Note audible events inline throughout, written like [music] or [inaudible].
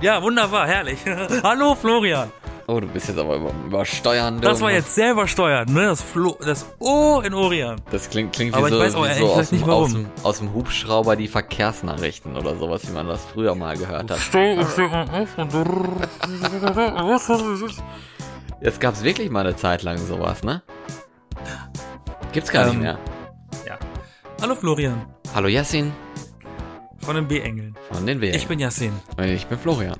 Ja, wunderbar, herrlich. [laughs] Hallo Florian. Oh, du bist jetzt aber über, übersteuern. Das war jetzt sehr übersteuert, ne? Das, Flo das O in Orion. Das klingt, klingt wie Aber ich so, weiß auch wie ehrlich so gesagt aus, dem, nicht, aus, dem, aus dem Hubschrauber die Verkehrsnachrichten oder sowas, wie man das früher mal gehört hat. Ich [laughs] Jetzt gab's wirklich mal eine Zeit lang sowas, ne? Gibt's gar Ähm, nicht mehr. Ja. Hallo Florian. Hallo Yassin Von den B-Engeln. von den W. Ich bin Yassin. ich bin Florian.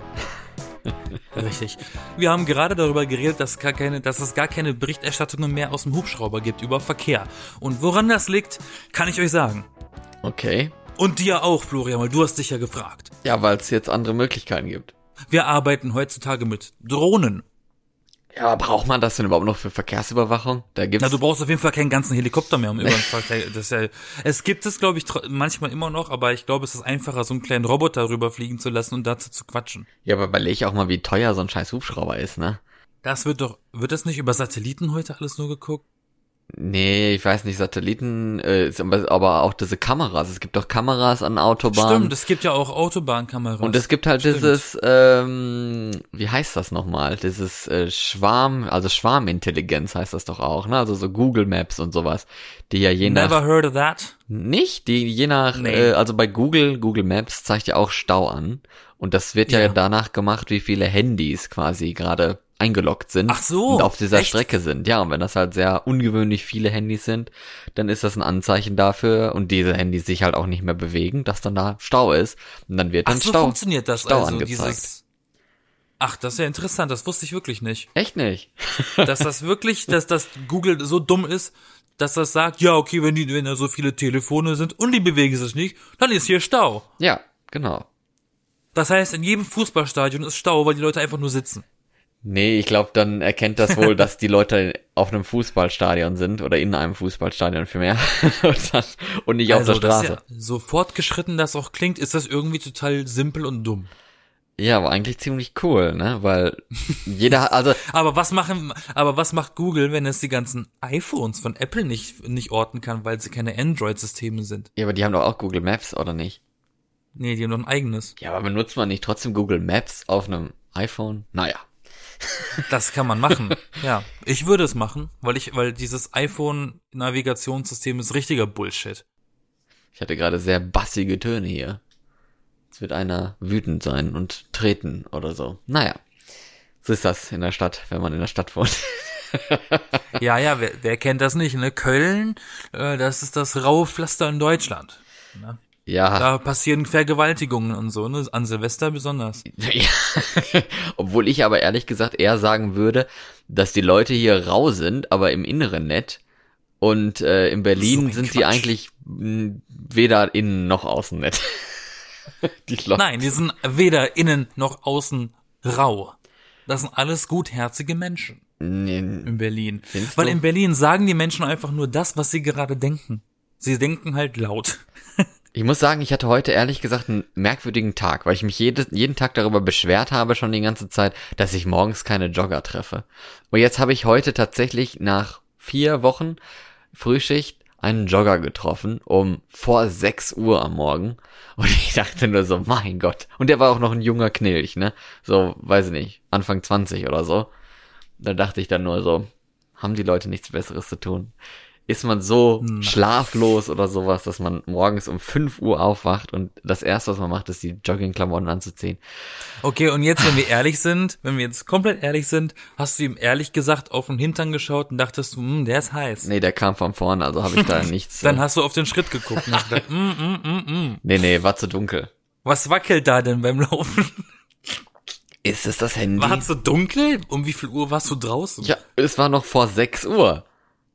[laughs] Richtig. Wir haben gerade darüber geredet, dass, gar keine, dass es gar keine Berichterstattungen mehr aus dem Hubschrauber gibt über Verkehr. Und woran das liegt, kann ich euch sagen. Okay. Und dir auch, Florian, weil du hast dich ja gefragt. Ja, weil es jetzt andere Möglichkeiten gibt. Wir arbeiten heutzutage mit Drohnen. Ja, braucht man das denn überhaupt noch für Verkehrsüberwachung? Da gibt's Na, du brauchst auf jeden Fall keinen ganzen Helikopter mehr, um über den Verkehr. Das ja, es gibt es, glaube ich, manchmal immer noch, aber ich glaube, es ist einfacher, so einen kleinen Roboter rüberfliegen zu lassen und dazu zu quatschen. Ja, aber überleg auch mal, wie teuer so ein scheiß Hubschrauber ist, ne? Das wird doch, wird das nicht über Satelliten heute alles nur geguckt? Nee, ich weiß nicht, Satelliten, äh, aber auch diese Kameras. Es gibt doch Kameras an Autobahnen. Stimmt, es gibt ja auch Autobahnkameras. Und es gibt halt Stimmt. dieses, ähm, wie heißt das nochmal? Dieses äh, Schwarm, also Schwarmintelligenz heißt das doch auch, ne? Also so Google Maps und sowas, die ja je nach Never heard of that. nicht, die je nach, Nee. äh, also bei Google, Google Maps zeigt ja auch Stau an und das wird ja, Ja. danach gemacht, wie viele Handys quasi gerade eingeloggt sind Ach so, und auf dieser echt? Strecke sind. Ja, und wenn das halt sehr ungewöhnlich viele Handys sind, dann ist das ein Anzeichen dafür und diese Handys sich halt auch nicht mehr bewegen, dass dann da Stau ist und dann wird Ach dann so Stau. funktioniert das Stau also, angezeigt. dieses... Ach, das ist ja interessant, das wusste ich wirklich nicht. Echt nicht? [laughs] Dass das wirklich, dass das Google so dumm ist, dass das sagt, ja, okay, wenn die, wenn da so viele Telefone sind und die bewegen sich nicht, dann ist hier Stau. Ja, genau. Das heißt, in jedem Fußballstadion ist Stau, weil die Leute einfach nur sitzen. Nee, ich glaube, dann erkennt das wohl, dass die Leute auf einem Fußballstadion sind oder in einem Fußballstadion vielmehr [laughs] und, dann, und nicht auf der Also, Straße. ja, so fortgeschritten das auch klingt, ist das irgendwie total simpel und dumm. Ja, aber eigentlich ziemlich cool, ne? Weil jeder, also [laughs] Aber was machen, aber was macht Google, wenn es die ganzen iPhones von Apple nicht, nicht orten kann, weil sie keine Android-Systeme sind? ja, aber die haben doch auch Google Maps, oder nicht? Nee, die haben doch ein eigenes. Ja, aber benutzt man nicht trotzdem Google Maps auf einem iPhone? Naja. Das kann man machen. [laughs] ja. Ich würde es machen, weil ich, weil dieses iPhone-Navigationssystem ist richtiger Bullshit. Ich hatte gerade sehr bassige Töne hier. Jetzt wird einer wütend sein und treten oder so. Naja. So ist das in der Stadt, wenn man in der Stadt wohnt. [laughs] Ja, ja, wer, wer kennt das nicht, ne? Köln, äh, das ist das raue Pflaster in Deutschland. Ja, Da passieren Vergewaltigungen und so, ne? An Silvester besonders. [laughs] Ja. Obwohl ich aber ehrlich gesagt eher sagen würde, dass die Leute hier rau sind, aber im Inneren nett. Und äh, in Berlin So sind sie Quatsch. eigentlich mh, weder innen noch außen nett. [laughs] die Leute. Nein, die sind weder innen noch außen rau. Das sind alles gutherzige Menschen Nee, in Berlin. Weil du? in Berlin sagen die Menschen einfach nur das, was sie gerade denken. Sie denken halt laut. [laughs] Ich muss sagen, ich hatte heute ehrlich gesagt einen merkwürdigen Tag, weil ich mich jede, jeden Tag darüber beschwert habe schon die ganze Zeit, dass ich morgens keine Jogger treffe. Und jetzt habe ich heute tatsächlich nach vier Wochen Frühschicht einen Jogger getroffen, um vor 6 Uhr am Morgen. Und ich dachte nur so, mein Gott. Und der war auch noch ein junger Knilch, ne? So, weiß ich nicht, Anfang 20 oder so. Da dachte ich dann nur so, haben die Leute nichts Besseres zu tun? Ist man so Hm. schlaflos oder sowas, dass man morgens um 5 Uhr aufwacht und das erste, was man macht, ist die Joggingklamotten anzuziehen? Okay, und jetzt, wenn wir ehrlich sind, wenn wir jetzt komplett ehrlich sind, hast du ihm ehrlich gesagt auf den Hintern geschaut und dachtest du, hm, der ist heiß. Nee, der kam von vorne, also habe ich da [laughs] nichts. Dann äh, hast du auf den Schritt geguckt und hast gedacht, mm, mm, mm, mm. nee, nee, war zu dunkel. was wackelt da denn beim Laufen? Ist es das Handy? War es so dunkel? Um wie viel Uhr warst du draußen? Ja, es war noch vor 6 Uhr.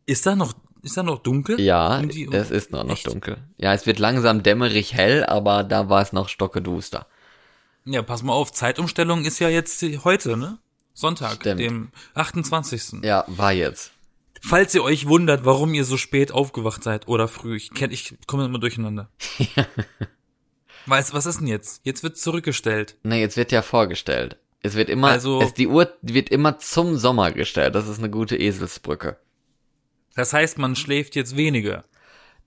Ist da noch, ist da noch dunkel? Ja, die- es ist noch, noch dunkel. Ja, es wird langsam dämmerig hell, aber da war es noch stockeduster. Ja, pass mal auf, Zeitumstellung ist ja jetzt heute, ne? Sonntag, Stimmt. dem 28. Ja, war jetzt. Falls ihr euch wundert, warum ihr so spät aufgewacht seid oder früh, ich kenn, ich komme immer durcheinander. [laughs] Weißt, was ist denn jetzt? Jetzt wird zurückgestellt. Nee, jetzt wird ja vorgestellt. Es wird immer, Also- es, die Uhr wird immer zum Sommer gestellt. Das ist eine gute Eselsbrücke. Das heißt, man schläft jetzt weniger.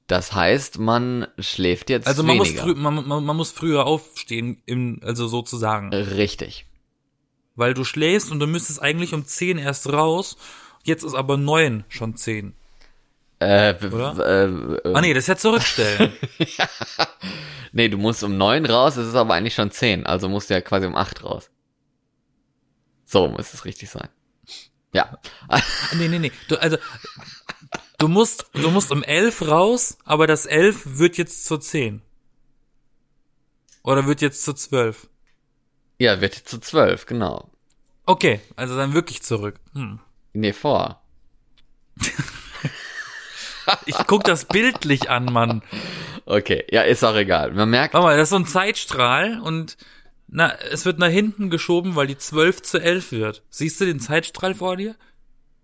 Das heißt, man schläft jetzt Also man muss, weniger. früh, man, man, man muss früher aufstehen, im, also sozusagen. Richtig. Weil du schläfst und du müsstest eigentlich um 10 erst raus. Jetzt ist aber 9 schon 10. Äh, Oder? äh, äh, Ah nee, das ist ja zurückstellen. [laughs] nee, du musst um neun raus, es ist aber eigentlich schon zehn, also musst du ja quasi um acht raus. So muss es richtig sein. Ja. Ah, nee, nee, nee. Du, also, du musst, du musst um 11 raus, aber das 11 wird jetzt zur 10. Oder wird jetzt zu 12. Ja, wird jetzt zu zwölf, genau. Okay, also dann wirklich zurück. Hm. Nee, vor. [laughs] Ich guck das bildlich an, Mann. Okay, ja, ist auch egal. Man merkt, Warte mal, das ist so ein Zeitstrahl und na, es wird nach hinten geschoben, weil die 12 zu 11 wird. Siehst du den Zeitstrahl vor dir?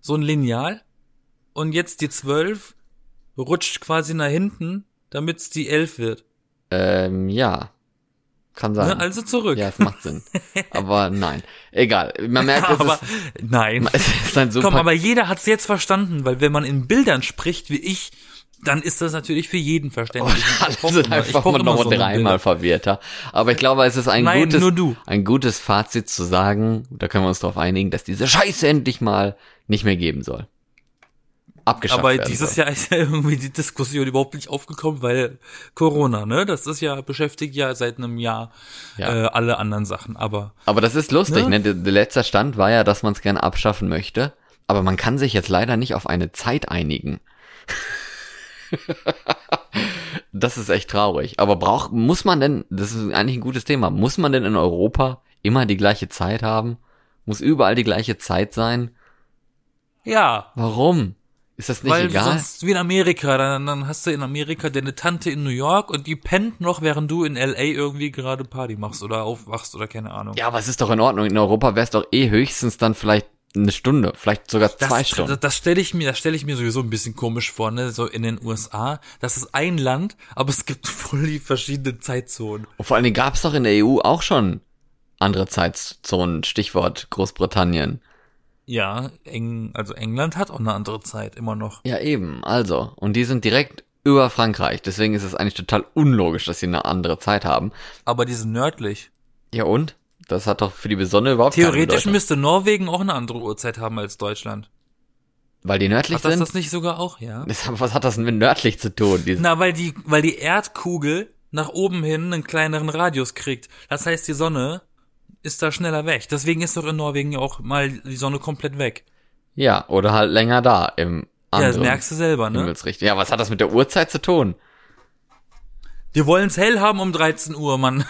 So ein Lineal. Und jetzt die 12 rutscht quasi nach hinten, damit es die 11 wird. ähm, ja. Kann sein. Ne? Also zurück. ja, es macht Sinn. [laughs] Aber nein. Egal. Man merkt, es aber ist, nein. [laughs] es ist ein super Komm, aber jeder hat's jetzt verstanden, weil wenn man in Bildern spricht wie ich, dann ist das natürlich für jeden verständlich. Ich Alle sind einfach mal immer noch so dreimal verwirrter. Aber ich glaube, es ist ein Nein, gutes, nur du. ein gutes Fazit zu sagen, da können wir uns darauf einigen, dass diese Scheiße endlich mal nicht mehr geben soll. Abgeschafft Aber dieses soll. Jahr ist ja irgendwie die Diskussion überhaupt nicht aufgekommen, weil Corona, ne? Das ist ja, beschäftigt ja seit einem Jahr Ja. äh, alle anderen Sachen. Aber Aber das ist lustig, Ne? ne? Der, der letzte Stand war ja, dass man es gerne abschaffen möchte. Aber man kann sich jetzt leider nicht auf eine Zeit einigen. [laughs] das ist echt traurig. Aber braucht, muss man denn, das ist eigentlich ein gutes Thema, muss man denn in Europa immer die gleiche Zeit haben? Muss überall die gleiche Zeit sein? ja, Warum? Ist das nicht weil egal? sonst wie in Amerika, dann, dann hast du in Amerika deine Tante in New York und die pennt noch, während du in LA irgendwie gerade Party machst oder aufwachst oder keine Ahnung. Ja, aber es ist doch in Ordnung. In Europa wäre es doch eh höchstens dann vielleicht eine Stunde, vielleicht sogar zwei das, Stunden. Das, das stelle ich mir, das stelle ich mir sowieso ein bisschen komisch vor, ne? So in den USA, das ist ein Land, aber es gibt [laughs] voll die verschiedenen Zeitzonen. Und vor allen Dingen gab es doch in der EU auch schon andere Zeitzonen, Stichwort Großbritannien. Ja, Eng, also England hat auch eine andere Zeit immer noch. Ja, eben, also. Und die sind direkt über Frankreich. Deswegen ist es eigentlich total unlogisch, dass sie eine andere Zeit haben. Aber die sind nördlich. Ja, und? Das hat doch für die Sonne überhaupt Theoretisch müsste Norwegen auch eine andere Uhrzeit haben als Deutschland. Weil die nördlich Hat das sind? das nicht sogar auch, ja? Was hat das denn mit nördlich zu tun? Na, weil die, weil die Erdkugel nach oben hin einen kleineren Radius kriegt. Das heißt, die Sonne ist da schneller weg. Deswegen ist doch in Norwegen ja auch mal die Sonne komplett weg. ja, oder halt länger da im Ja, das anderen merkst du selber, ne? Ja, was hat das mit der Uhrzeit zu tun? Wir wollen's hell haben um 13 Uhr, Mann.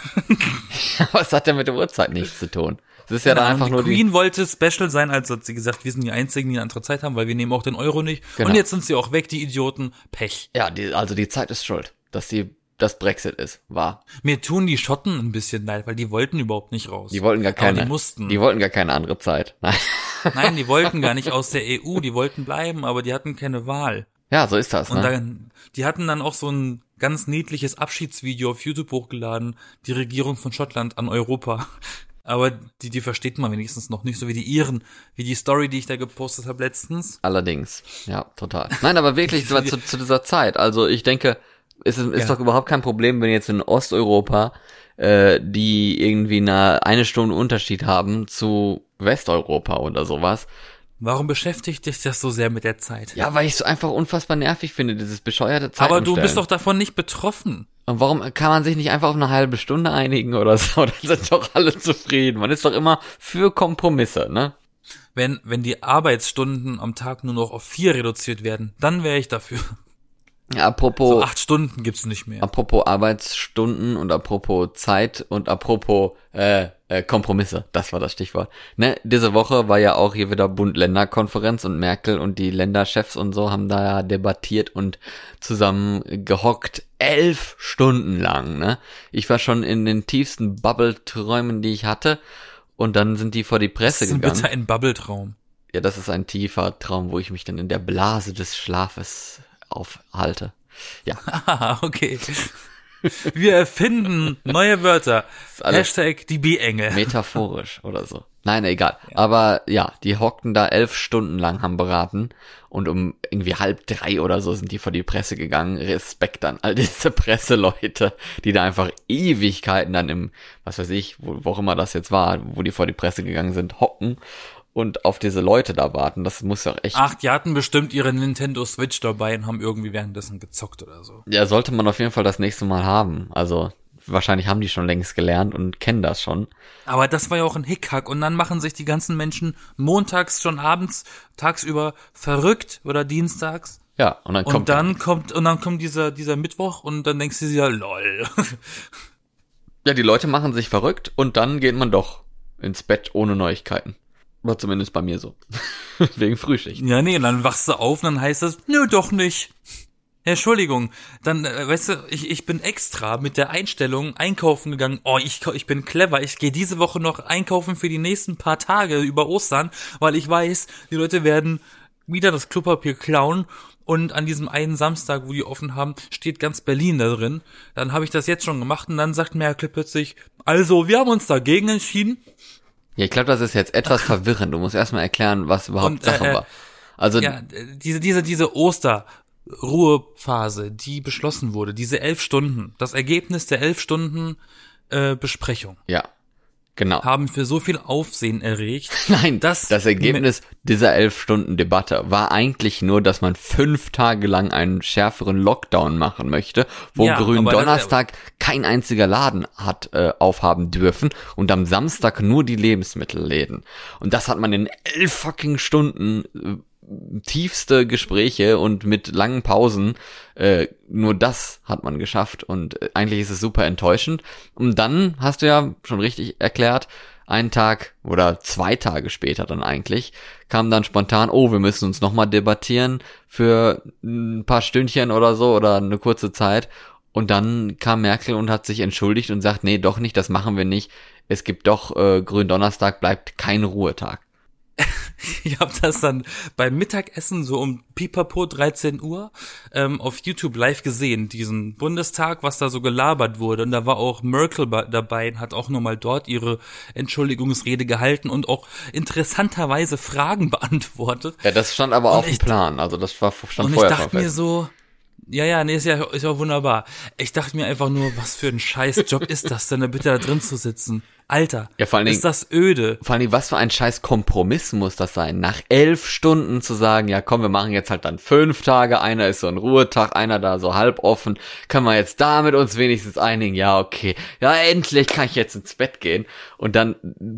[laughs] Was hat denn mit der Uhrzeit nichts zu tun? Es ist ja dann einfach die nur die, Queen wollte special sein, also hat sie gesagt, wir sind die Einzigen, die eine andere Zeit haben, weil wir nehmen auch den Euro nicht. Genau. Und jetzt sind sie auch weg, die Idioten. Pech. ja, die, also die Zeit ist schuld, dass die, das Brexit ist, war. Mir tun die Schotten ein bisschen leid, weil die wollten überhaupt nicht raus. Die wollten gar keine, Aber die mussten. die wollten gar keine andere Zeit. [laughs] Nein. Nein, die wollten gar nicht aus der EU, die wollten bleiben, aber die hatten keine Wahl. Ja, so ist das, Und ne? dann, die hatten dann auch so ein ganz niedliches Abschiedsvideo auf YouTube hochgeladen, die Regierung von Schottland an Europa. [laughs] Aber die, die versteht man wenigstens noch nicht, so wie die Iren, wie die Story, die ich da gepostet habe letztens. Allerdings. Ja, total. Nein, aber wirklich [laughs] zu, zu, dieser Zeit. Also ich denke, ist, ist Ja. doch überhaupt kein Problem, wenn jetzt in Osteuropa äh, die irgendwie eine, eine Stunde Unterschied haben zu Westeuropa oder sowas. Warum beschäftigt dich das so sehr mit der Zeit? Ja, weil ich es einfach unfassbar nervig finde, dieses bescheuerte Aber du bist doch davon nicht betroffen. Und warum kann man sich nicht einfach auf eine halbe Stunde einigen oder so? [laughs] Dann sind doch alle zufrieden. Man ist doch immer für Kompromisse, ne? Wenn, wenn die Arbeitsstunden am Tag nur noch auf vier reduziert werden, dann wäre ich dafür. Apropos, So acht Stunden gibt's nicht mehr. apropos Arbeitsstunden und apropos Zeit und apropos äh, äh, Kompromisse, das war das Stichwort. Ne, diese Woche war ja auch hier wieder Bund-Länder-Konferenz und Merkel und die Länderchefs und so haben da ja debattiert und zusammen gehockt elf Stunden lang. Ne, ich war schon in den tiefsten Bubble-Träumen, die ich hatte. Und dann sind die vor die Das Presse ist gegangen. bitte ein Bubbletraum. Ja, das ist ein tiefer Traum, wo ich mich dann in der Blase des Schlafes aufhalte. Ja, [laughs] okay. Wir erfinden neue Wörter. [laughs] Hashtag die B-Engel. Metaphorisch oder so. Nein, egal. Aber ja, die hockten da elf Stunden lang, haben beraten und um irgendwie halb drei oder so sind die vor die Presse gegangen. Respekt an all [laughs] diese Presseleute, die da einfach Ewigkeiten dann im, was weiß ich, wo, wo auch immer das jetzt war, wo die vor die Presse gegangen sind, hocken und auf diese Leute da warten. Das muss doch echt, Ach, die hatten bestimmt ihre Nintendo Switch dabei und haben irgendwie währenddessen gezockt oder so. ja, sollte man auf jeden Fall das nächste Mal haben. Also wahrscheinlich haben die schon längst gelernt und kennen das schon. Aber das war ja auch ein Hickhack und dann machen sich die ganzen Menschen montags schon abends, tagsüber verrückt oder dienstags. Ja, und dann Und kommt dann kommt, und dann kommt dieser, dieser Mittwoch und dann denkst du dir, lol. Ja, die Leute machen sich verrückt und dann geht man doch ins Bett ohne Neuigkeiten. War zumindest bei mir so. [laughs] Wegen Frühschicht. Ja, nee, dann wachst du auf und dann heißt das, nö, doch nicht. Entschuldigung, dann, äh, weißt du, ich, ich bin extra mit der Einstellung einkaufen gegangen. Oh, ich, ich bin clever. Ich gehe diese Woche noch einkaufen für die nächsten paar Tage über Ostern, weil ich weiß, die Leute werden wieder das Klopapier klauen. Und an diesem einen Samstag, wo die offen haben, steht ganz Berlin da drin. Dann habe ich das jetzt schon gemacht und dann sagt Merkel plötzlich, also, wir haben uns dagegen entschieden. Ja, ich glaube, das ist jetzt etwas verwirrend. Du musst erstmal erklären, was überhaupt Und, äh, Sache äh, war. Also, Ja, diese, diese, diese Osterruhephase, die beschlossen wurde, diese elf Stunden, das Ergebnis der elf Stunden äh, Besprechung, ja, genau. haben für so viel Aufsehen erregt. [laughs] Nein, das- das, Ergebnis dieser elf Stunden Debatte war eigentlich nur, dass man fünf Tage lang einen schärferen Lockdown machen möchte, wo Ja, aber das- Gründonnerstag kein einziger Laden hat äh, aufhaben dürfen und am Samstag nur die Lebensmittelläden. Und das hat man in elf fucking Stunden äh, tiefste Gespräche und mit langen Pausen, äh, nur das hat man geschafft und äh, eigentlich ist es super enttäuschend. Und dann hast du ja schon richtig erklärt, einen Tag oder zwei Tage später dann eigentlich, kam dann spontan, oh, wir müssen uns nochmal debattieren für ein paar Stündchen oder so oder eine kurze Zeit. Und dann kam Merkel und hat sich entschuldigt und sagt, nee, doch nicht, das machen wir nicht. Es gibt doch, äh, Gründonnerstag bleibt kein Ruhetag. [laughs] Ich habe das dann beim Mittagessen so um Pipapo 13 Uhr ähm, auf YouTube live gesehen, diesen Bundestag, was da so gelabert wurde. Und da war auch Merkel dabei und hat auch nochmal dort ihre Entschuldigungsrede gehalten und auch interessanterweise Fragen [laughs] beantwortet. Ja, das stand aber auf dem ich- Plan, also das war stand Und ich vorher dachte schon mir fest. so, ja, ja, nee, ist ja, ist ja wunderbar. Ich dachte mir einfach nur, was für ein Scheißjob ist das denn, da bitte da drin zu sitzen? Alter, Ja, vor allen Dingen- ist das öde. Vor allem, was für ein scheiß Kompromiss muss das sein? Nach elf Stunden zu sagen, ja komm, wir machen jetzt halt dann fünf Tage, einer ist so ein Ruhetag, einer da so halb offen, können wir jetzt damit uns wenigstens einigen? Ja, okay. Ja, endlich kann ich jetzt ins Bett gehen. Und dann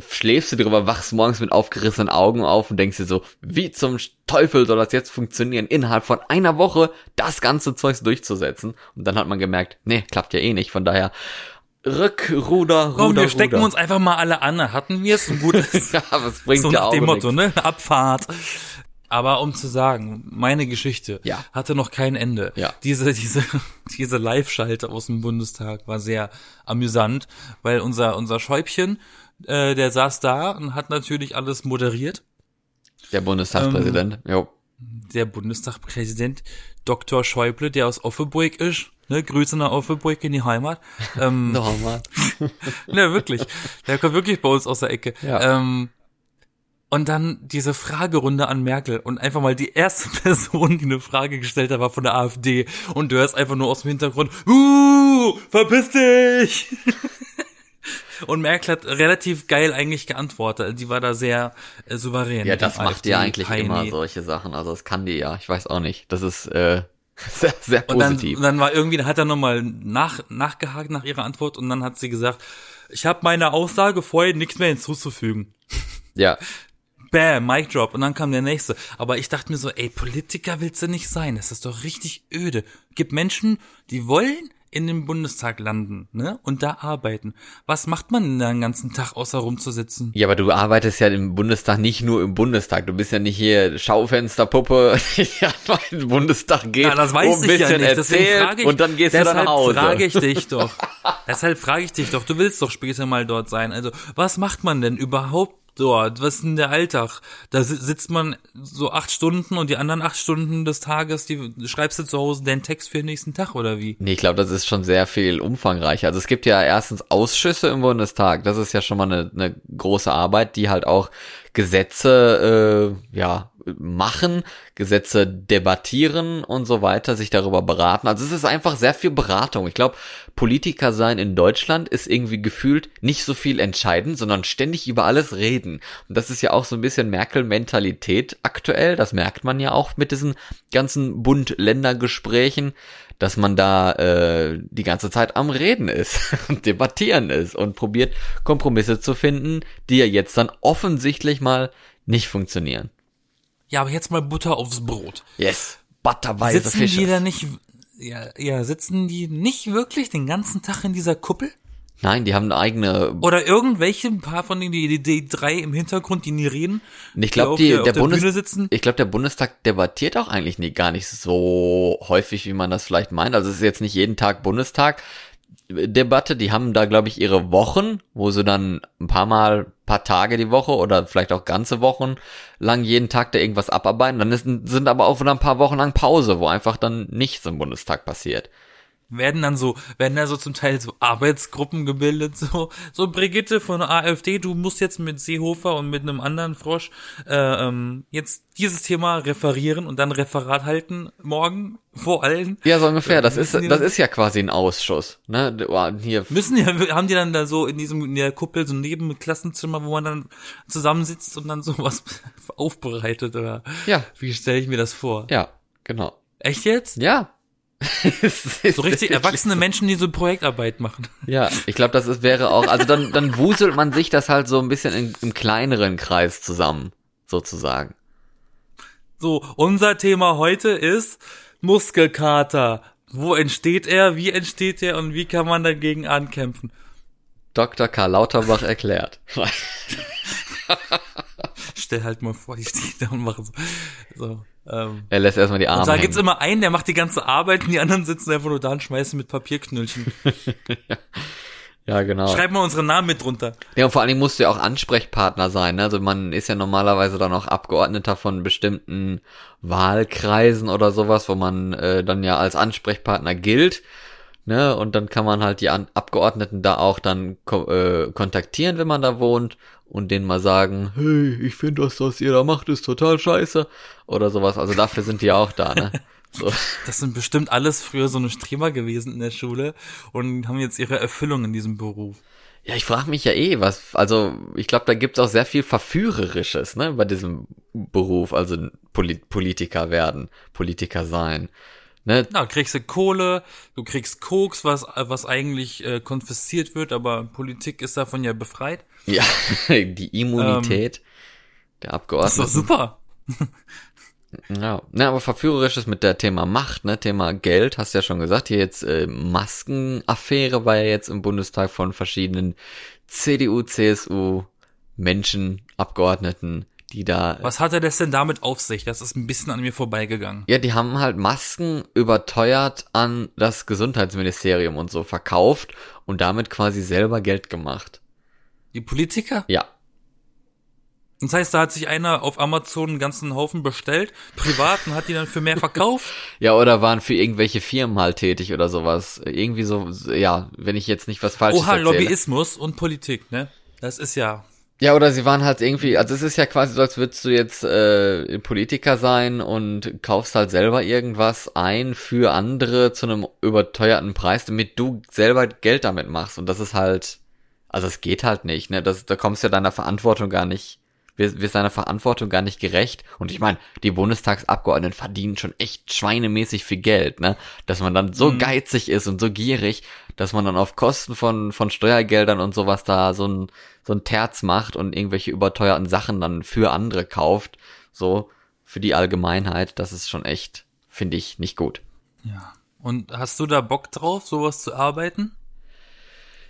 schläfst du drüber, wachst morgens mit aufgerissenen Augen auf und denkst dir so, wie zum Teufel soll das jetzt funktionieren, innerhalb von einer Woche das ganze Zeugs durchzusetzen? Und dann hat man gemerkt, nee, klappt ja eh nicht, von daher Rückruder, Ruder, Komm, wir stecken Ruder. uns einfach mal alle an, hatten wir es und gut ist. Ja, es bringt so nach dem Motto, nichts. ne? Abfahrt. Aber um zu sagen, meine Geschichte Ja. hatte noch kein Ende. Ja. Diese, diese, [laughs] diese Live-Schalte aus dem Bundestag war sehr amüsant, weil unser, unser Schäubchen, äh, der saß da und hat natürlich alles moderiert. Der Bundestagspräsident. Ähm, jo. Der Bundestagspräsident Dr. Schäuble, der aus Offenburg ist, ne? Grüße nach Offenburg in die Heimat. Ähm, [laughs] Nochmal. [laughs] Ne, wirklich. Der kommt wirklich bei uns aus der Ecke. Ja. Ähm, und dann diese Fragerunde an Merkel und einfach mal die erste [laughs] Person, die eine Frage gestellt hat, war von der AfD und du hörst einfach nur aus dem Hintergrund, uh, verpiss dich! Und Merkel hat relativ geil eigentlich geantwortet. Die war da sehr äh, souverän. Ja, das macht die eigentlich AfD-Heini. immer solche Sachen. Also das kann die ja. Ich weiß auch nicht. Das ist äh, [laughs] sehr, sehr Und dann, positiv. und dann war irgendwie, da hat er nochmal nach, nachgehakt nach ihrer Antwort und dann hat sie gesagt, ich habe meine Aussage vorher nichts mehr hinzuzufügen. [laughs] ja. Bam, Mic Drop. Und dann kam der nächste. Aber ich dachte mir so, ey, Politiker willst du nicht sein. Das ist doch richtig öde. Gibt Menschen, die wollen in den Bundestag landen, ne? Und da arbeiten. Was macht man denn da den ganzen Tag, außer rumzusitzen? Ja, aber du arbeitest ja im Bundestag nicht nur im Bundestag. Du bist ja nicht hier Schaufensterpuppe, [laughs] die einfach in den Bundestag geht, Ja, das weiß um ein ich ja nicht. Deswegen erzählt frage ich, und dann gehst du dann nach Hause. Deshalb frage ich dich [laughs] doch. deshalb frage ich dich doch. Du willst doch später mal dort sein. Also, was macht man denn überhaupt So, was ist denn der Alltag? Da si- sitzt man so acht Stunden und die anderen acht Stunden des Tages, die schreibst du zu Hause deinen Text für den nächsten Tag oder wie? Nee, ich glaube, das ist schon sehr viel umfangreicher. Also es gibt ja erstens Ausschüsse im Bundestag. Das ist ja schon mal eine, eine große Arbeit, die halt auch Gesetze äh, ja machen, Gesetze debattieren und so weiter, sich darüber beraten. Also es ist einfach sehr viel Beratung. Ich glaube, Politiker sein in Deutschland ist irgendwie gefühlt nicht so viel entscheiden, sondern ständig über alles reden. Und das ist ja auch so ein bisschen Merkel-Mentalität aktuell. Das merkt man ja auch mit diesen ganzen Bund-Länder-Gesprächen dass man da äh, die ganze Zeit am Reden ist [laughs] und debattieren ist und probiert Kompromisse zu finden, die ja jetzt dann offensichtlich mal nicht funktionieren. Ja, aber jetzt mal Butter aufs Brot. Yes, butterweise Sitzen Fische. die da nicht, ja, ja, sitzen die nicht wirklich den ganzen Tag in dieser Kuppel? Nein, die haben eine eigene. Oder irgendwelche ein paar von denen, die, die, die drei im Hintergrund, die nie reden? Ich glaube, auf die, der- der, der Bundes sitzen? ich glaube, der Bundestag debattiert auch eigentlich nie gar nicht so häufig, wie man das vielleicht meint. Also es ist jetzt nicht jeden Tag Bundestag. Debatte, die haben da, glaube ich, ihre Wochen, wo sie dann ein paar Mal, paar Tage die Woche oder vielleicht auch ganze Wochen lang jeden Tag da irgendwas abarbeiten. Dann ist, sind aber auch wieder ein paar Wochen lang Pause, wo einfach dann nichts im Bundestag passiert. Werden dann so, werden da so zum Teil so Arbeitsgruppen gebildet, so, so Brigitte von AfD, du musst jetzt mit Seehofer und mit einem anderen Frosch äh, ähm, jetzt dieses Thema referieren und dann Referat halten morgen vor allen. Ja, so ungefähr. Das ist, Müssen die das ist ja quasi ein Ausschuss. Ne? Hier Müssen ja, haben die dann da so in diesem, in der Kuppel so neben dem Klassenzimmer, wo man dann zusammensitzt und dann sowas [laughs] aufbereitet oder Ja. wie stelle ich mir das vor? Ja, genau. Echt jetzt? Ja. [laughs] So richtig erwachsene Menschen, die so Projektarbeit machen. Ja, ich glaube, das ist, wäre auch, also dann, dann [laughs] wuselt man sich das halt so ein bisschen in, im kleineren Kreis zusammen, sozusagen. So, unser Thema heute ist Muskelkater. Wo entsteht er? Wie entsteht er? Und wie kann man dagegen ankämpfen? Dr. Karl Lauterbach erklärt. [laughs] Stell halt mal vor, die steht da und machen so. so ähm. er lässt erstmal die Arme Und da hängen. gibt's immer einen, der macht die ganze Arbeit und die anderen sitzen einfach nur da und schmeißen mit Papierknöllchen. [laughs] ja, genau. Schreib mal unseren Namen mit drunter. Ja, und vor allen Dingen musst du ja auch Ansprechpartner sein. Ne? Also man ist ja normalerweise dann auch Abgeordneter von bestimmten Wahlkreisen oder sowas, wo man äh, dann ja als Ansprechpartner gilt. Ne? Und dann kann man halt die Abgeordneten da auch dann ko äh, kontaktieren, wenn man da wohnt und denen mal sagen, hey, ich finde das, was ihr da macht, ist total scheiße. Oder sowas. Also dafür sind die auch da, ne? [laughs] So. Das sind bestimmt alles früher so eine Streber gewesen in der Schule und haben jetzt ihre Erfüllung in diesem Beruf. Ja, ich frage mich ja eh, was, also ich glaube, da gibt's auch sehr viel Verführerisches, ne, bei diesem Beruf, also Polit Politiker werden, Politiker sein. Ne? Na, kriegst du Kohle, du kriegst Koks, was, was eigentlich äh, konfisziert wird, aber Politik ist davon ja befreit. Ja, [laughs] die Immunität der Ähm, Das ist doch Abgeordneten. super. [laughs] Ja, ne, aber verführerisches mit der Thema Macht, ne, Thema Geld, hast du ja schon gesagt, hier jetzt äh, Maskenaffäre war ja jetzt im Bundestag von verschiedenen CDU, CSU Menschen, Abgeordneten, die da Was hatte das denn damit auf sich? Das ist ein bisschen an mir vorbeigegangen. Ja, die haben halt Masken überteuert an das Gesundheitsministerium und so verkauft und damit quasi selber Geld gemacht. Die Politiker? Ja. Das heißt, da hat sich einer auf Amazon einen ganzen Haufen bestellt, privat, und hat die dann für mehr verkauft. [laughs] Ja, oder waren für irgendwelche Firmen halt tätig oder sowas. Irgendwie so, ja, wenn ich jetzt nicht was Falsches Oha, erzähle. Lobbyismus und Politik, ne? Das ist ja. Ja, oder sie waren halt irgendwie, also es ist ja quasi so, als würdest du jetzt äh, Politiker sein und kaufst halt selber irgendwas ein für andere zu einem überteuerten Preis, damit du selber Geld damit machst. Und das ist halt, also es geht halt nicht, ne? Das, da kommst du ja deiner Verantwortung gar nicht, wirst, wirst deiner Verantwortung gar nicht gerecht. Und ich meine, die Bundestagsabgeordneten verdienen schon echt schweinemäßig viel Geld, ne? Dass man dann so geizig ist und so gierig, dass man dann auf Kosten von, von Steuergeldern und sowas da so ein, so ein Terz macht und irgendwelche überteuerten Sachen dann für andere kauft, so für die Allgemeinheit, das ist schon echt, finde ich, nicht gut. Ja. Und hast du da Bock drauf, sowas zu arbeiten?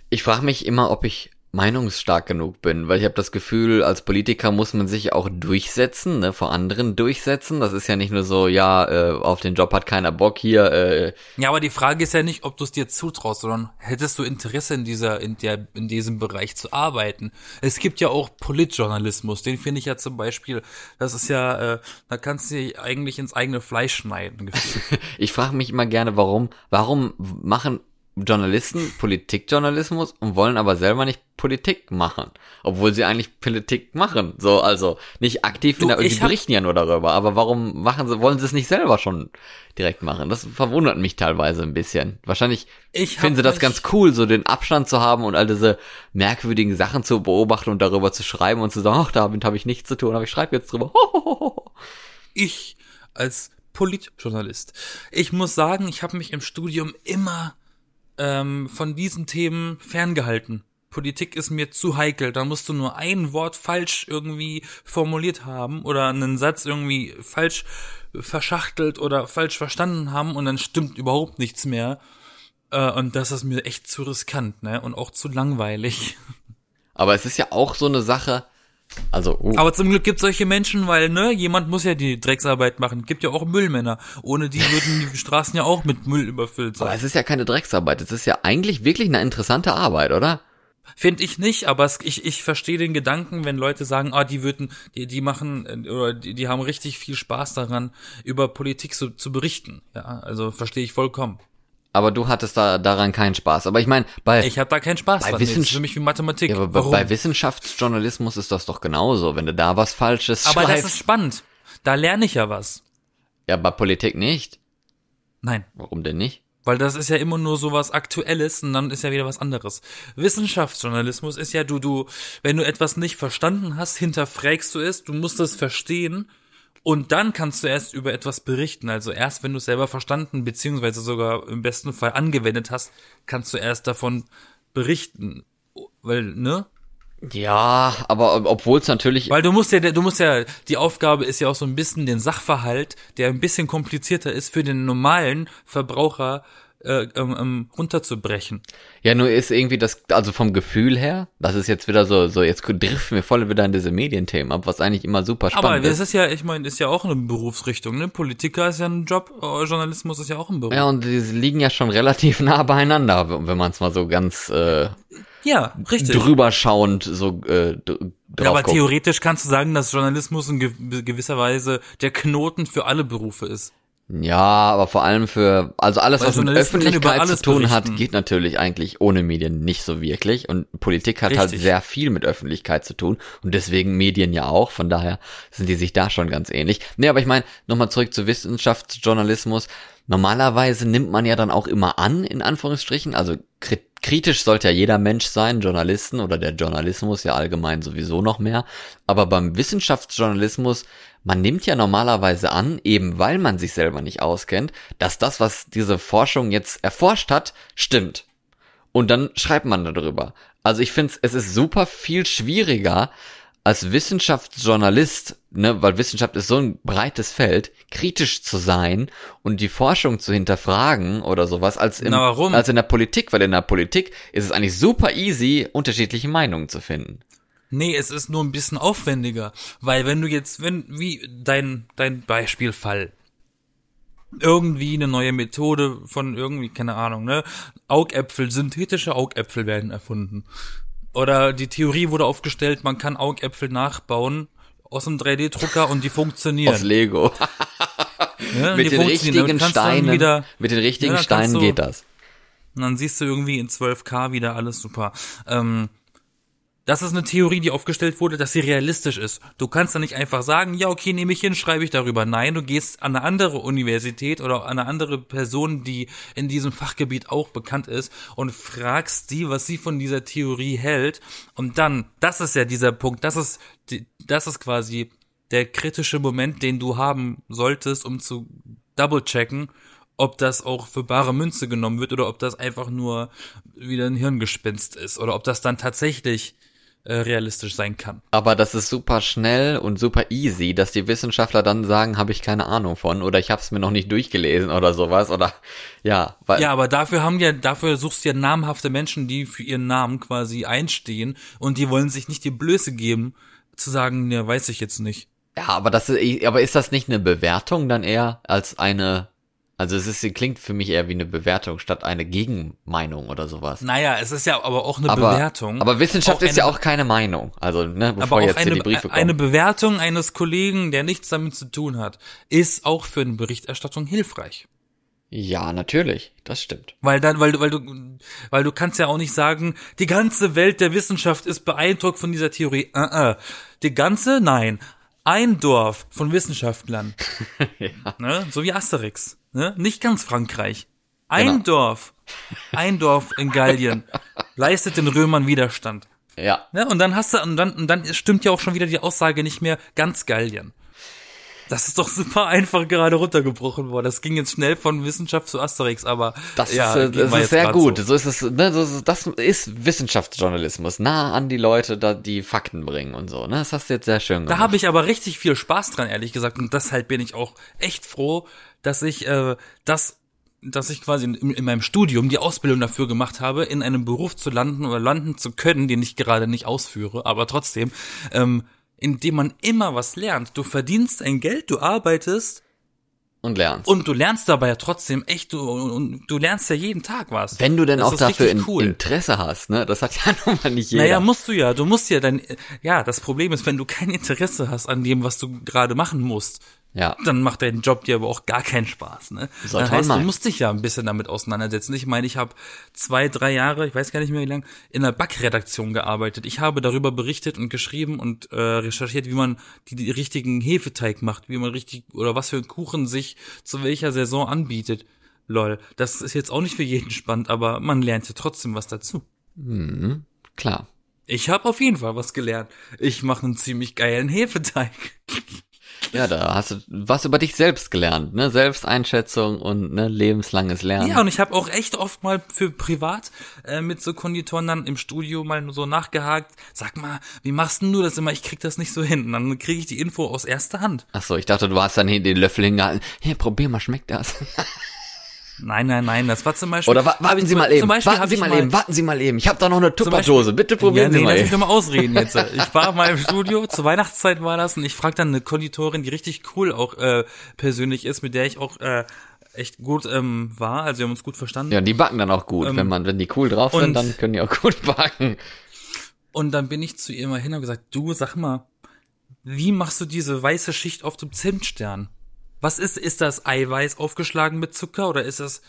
Ich frage mich immer, ob ich meinungsstark genug bin, weil ich habe das Gefühl, als Politiker muss man sich auch durchsetzen, ne, vor anderen durchsetzen. Das ist ja nicht nur so, ja, äh, auf den Job hat keiner Bock hier. Äh, Ja, aber die Frage ist ja nicht, ob du es dir zutraust, sondern hättest du Interesse in dieser, in der, in diesem Bereich zu arbeiten. Es gibt ja auch Politjournalismus, den finde ich ja zum Beispiel, das ist ja, äh, da kannst du dich eigentlich ins eigene Fleisch schneiden. [laughs] ich frage mich immer gerne, warum, warum machen Journalisten Politikjournalismus und wollen aber selber nicht Politik machen, obwohl sie eigentlich Politik machen. So, also nicht aktiv in Du, der, die berichten ja nur darüber, aber warum machen sie, wollen sie es nicht selber schon direkt machen? Das verwundert mich teilweise ein bisschen. Wahrscheinlich finden sie das ganz cool, so den Abstand zu haben und all diese merkwürdigen Sachen zu beobachten und darüber zu schreiben und zu sagen, ach, damit habe ich nichts zu tun, aber ich schreibe jetzt drüber. [laughs] ich als Politjournalist. Ich muss sagen, ich habe mich im Studium immer ähm, von diesen Themen ferngehalten. Politik ist mir zu heikel. Da musst du nur ein Wort falsch irgendwie formuliert haben oder einen Satz irgendwie falsch verschachtelt oder falsch verstanden haben und dann stimmt überhaupt nichts mehr. Äh, und das ist mir echt zu riskant, ne? Und auch zu langweilig. [laughs] Aber es ist ja auch so eine Sache, also, oh, Aber zum Glück gibt solche Menschen, weil, ne, jemand muss ja die Drecksarbeit machen. Gibt ja auch Müllmänner. Ohne die würden die [laughs] Straßen ja auch mit Müll überfüllt aber sein. es ist ja keine Drecksarbeit, es ist ja eigentlich wirklich eine interessante Arbeit, oder? Finde ich nicht, aber es, ich, ich verstehe den Gedanken, wenn Leute sagen, ah, die würden, die, die machen, äh, oder die, die haben richtig viel Spaß daran, über Politik zu, zu berichten. Ja, also verstehe ich vollkommen. Aber du hattest da daran keinen Spaß. Aber ich meine, bei, Ich habe da keinen Spaß Bei dran. Das ist Wissenschaft- für mich wie Mathematik. ja, aber bei, Warum? bei Wissenschaftsjournalismus ist das doch genauso. Wenn du da was Falsches aber das schreibst. ist spannend. Da lerne ich ja was. ja, bei Politik nicht. Nein. Warum denn nicht? Weil das ist ja immer nur so was Aktuelles und dann ist ja wieder was anderes. Wissenschaftsjournalismus ist ja, du, du, wenn du etwas nicht verstanden hast, hinterfragst du es, du musst es verstehen und dann kannst du erst über etwas berichten. Also erst, wenn du es selber verstanden, beziehungsweise sogar im besten Fall angewendet hast, kannst du erst davon berichten. Weil, ne? Ja, aber ob- obwohl es natürlich, Weil du musst ja, du musst ja, die Aufgabe ist ja auch so ein bisschen den Sachverhalt, der ein bisschen komplizierter ist, für den normalen Verbraucher äh, ähm, ähm, runterzubrechen. ja, nur ist irgendwie das, also vom Gefühl her, das ist jetzt wieder so, so, jetzt driften wir voll wieder in diese Medienthemen ab, was eigentlich immer super Aber spannend das ist. ist ja, ich meine, ist ja auch eine Berufsrichtung, ne? Politiker ist ja ein Job, äh, Journalismus ist ja auch ein Beruf. Ja, und die liegen ja schon relativ [laughs] nah beieinander, wenn man es mal so ganz äh, Ja, richtig. drüber schauend so äh, Ja, aber guckt. theoretisch kannst du sagen, dass Journalismus in gew gewisser Weise der Knoten für alle Berufe ist. Ja, aber vor allem für, also alles, Weil was mit Öffentlichkeit zu tun hat, berichten. geht natürlich eigentlich ohne Medien nicht so wirklich. Und Politik hat halt Richtig. sehr viel mit Öffentlichkeit zu tun. Und deswegen Medien ja auch. Von daher sind die sich da schon ganz ähnlich. Nee, aber ich meine, nochmal zurück zu Wissenschaftsjournalismus. Normalerweise nimmt man ja dann auch immer an, in Anführungsstrichen. Also kri kritisch sollte ja jeder Mensch sein, Journalisten oder der Journalismus ja allgemein sowieso noch mehr. Aber beim Wissenschaftsjournalismus, man nimmt ja normalerweise an, eben weil man sich selber nicht auskennt, dass das, was diese Forschung jetzt erforscht hat, stimmt. Und dann schreibt man darüber. Also ich finde, es ist super viel schwieriger, als Wissenschaftsjournalist, ne, weil Wissenschaft ist so ein breites Feld, kritisch zu sein und die Forschung zu hinterfragen oder sowas, als, im, als in der Politik, weil in der Politik ist es eigentlich super easy, unterschiedliche Meinungen zu finden. Nee, es ist nur ein bisschen aufwendiger, weil wenn du jetzt, wenn, wie dein, dein Beispielfall, irgendwie eine neue Methode von irgendwie, keine Ahnung, ne, Augäpfel, synthetische Augäpfel werden erfunden. Oder die Theorie wurde aufgestellt, man kann Augäpfel nachbauen aus einem 3D-Drucker und die Aus funktionieren. Lego. [laughs] Ja, mit den richtigen Steinen, Wieder, mit den richtigen Ja, Steinen du- geht das. und dann siehst du irgendwie in 12K wieder alles super. Ähm, das ist eine Theorie, die aufgestellt wurde, dass sie realistisch ist. Du kannst dann nicht einfach sagen, ja, okay, nehme ich hin, schreibe ich darüber. Nein, du gehst an eine andere Universität oder an eine andere Person, die in diesem Fachgebiet auch bekannt ist und fragst die, was sie von dieser Theorie hält. Und dann, das ist ja dieser Punkt, das ist, das ist quasi der kritische Moment, den du haben solltest, um zu double-checken, ob das auch für bare Münze genommen wird oder ob das einfach nur wieder ein Hirngespinst ist oder ob das dann tatsächlich äh, realistisch sein kann. Aber das ist super schnell und super easy, dass die Wissenschaftler dann sagen, habe ich keine Ahnung von oder ich habe es mir noch nicht durchgelesen oder sowas oder ja, weil Ja, aber dafür haben ja, dafür suchst du ja namhafte Menschen, die für ihren Namen quasi einstehen und die wollen sich nicht die Blöße geben, zu sagen, ja, weiß ich jetzt nicht. ja, aber das ist, aber ist das nicht eine Bewertung dann eher als eine also es ist, klingt für mich eher wie eine Bewertung statt eine Gegenmeinung oder sowas. Naja, es ist ja aber auch eine aber, Bewertung. Aber Wissenschaft ist ja eine- auch keine Meinung. Also, ne, aber bevor auch jetzt hier eine, die Briefe kommen. eine Bewertung eines Kollegen, der nichts damit zu tun hat, ist auch für eine Berichterstattung hilfreich. ja, natürlich. Das stimmt. Weil dann, weil du, weil du, weil du kannst ja auch nicht sagen, die ganze Welt der Wissenschaft ist beeindruckt von dieser Theorie. Uh -uh. Die ganze, nein. Ein Dorf von Wissenschaftlern. [laughs] ne? So wie Asterix. Ne? Nicht ganz Frankreich. Ein Genau. Dorf. Ein Dorf in Gallien [laughs] leistet den Römern Widerstand. Ja. Ne? Und dann hast du, und dann, und dann stimmt ja auch schon wieder die Aussage nicht mehr ganz Gallien. Das ist doch super einfach gerade runtergebrochen worden. Das ging jetzt schnell von Wissenschaft zu Asterix, aber Das ja, ist, äh, das ist sehr gut. So. So. ist es, ne, das ist, das ist Wissenschaftsjournalismus. Nah an die Leute, da die Fakten bringen und so. Ne, das hast du jetzt sehr schön Da gemacht. habe ich aber richtig viel Spaß dran, ehrlich gesagt. Und deshalb bin ich auch echt froh, dass ich äh, das, dass ich quasi in, in meinem Studium die Ausbildung dafür gemacht habe, in einem Beruf zu landen oder landen zu können, den ich gerade nicht ausführe, aber trotzdem, ähm, in dem man immer was lernt. Du verdienst ein Geld, du arbeitest und lernst. und du lernst dabei ja trotzdem echt, du, und du lernst ja jeden Tag was. Wenn du denn Das auch dafür in, cool. Interesse hast, ne, das hat ja [laughs] nun mal nicht jeder. Naja, musst du ja. Du musst ja dein, ja, das Problem ist, wenn du kein Interesse hast an dem, was du gerade machen musst, ja. dann macht dein Job dir aber auch gar keinen Spaß. Ne? Sollte das heißt, du musst dich ja ein bisschen damit auseinandersetzen. Ich meine, ich habe zwei, drei Jahre, ich weiß gar nicht mehr wie lang, in der Backredaktion gearbeitet. Ich habe darüber berichtet und geschrieben und äh, recherchiert, wie man die, die richtigen Hefeteig macht, wie man richtig oder was für ein Kuchen sich zu welcher Saison anbietet. Lol, das ist jetzt auch nicht für jeden spannend, aber man lernt ja trotzdem was dazu. Klar. Ich habe auf jeden Fall was gelernt. Ich mache einen ziemlich geilen Hefeteig. [laughs] Ja, da hast du was über dich selbst gelernt, ne? Selbsteinschätzung und ne, lebenslanges Lernen. Ja, und ich habe auch echt oft mal für privat äh, mit so Konditoren dann im Studio mal so nachgehakt. Sag mal, wie machst denn du das immer? Ich krieg das nicht so hin. Und dann kriege ich die Info aus erster Hand. Ach so, ich dachte, du hast dann hier den Löffel hingehalten. Hier, probier mal, schmeckt das? [laughs] Nein, nein, nein, das war zum Beispiel. Oder wa warten Sie mal eben, zum Beispiel warten Sie ich mal eben, warten Sie mal eben. Ich habe da noch eine Tupperdose. Bitte probieren ja, nee, Sie mal lass eben. mich doch mal ausreden jetzt. [laughs] Ich war mal im Studio, zur Weihnachtszeit war das, und ich frag dann eine Konditorin, die richtig cool auch äh, persönlich ist, mit der ich auch äh, echt gut ähm, war. Also wir haben uns gut verstanden. Ja, und die backen dann auch gut. Ähm, wenn man, wenn die cool drauf sind, dann können die auch gut backen. Und dann bin ich zu ihr mal hin und gesagt, du, sag mal, wie machst du diese weiße Schicht auf dem Zimtstern? Was ist, ist das Eiweiß aufgeschlagen mit Zucker oder ist das,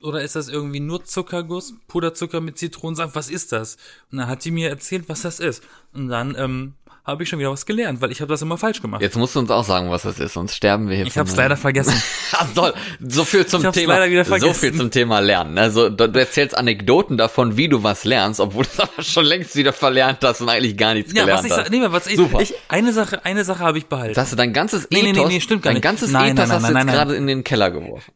oder ist das irgendwie nur Zuckerguss, Puderzucker mit Zitronensaft? Was ist das? Und dann hat die mir erzählt, was das ist. Und dann, ähm, habe ich schon wieder was gelernt, weil ich habe das immer falsch gemacht. Jetzt musst du uns auch sagen, was das ist, sonst sterben wir hier ich von hab's leider vergessen. [laughs] Ach toll, so viel zum Ich Thema, leider wieder so vergessen. viel zum Thema Lernen. Also du, du erzählst Anekdoten davon, wie du was lernst, obwohl du es [laughs] aber schon längst wieder verlernt hast und eigentlich gar nichts Ja, gelernt was ich, hast. nee, was ich, Super. ich, eine Sache, eine Sache habe ich behalten. Das hast du dein ganzes Nee, nee, Ethos, nee, nee, stimmt gar dein nicht. ganzes Nein, Ethos nein, hast nein, du nein, jetzt gerade in den Keller geworfen.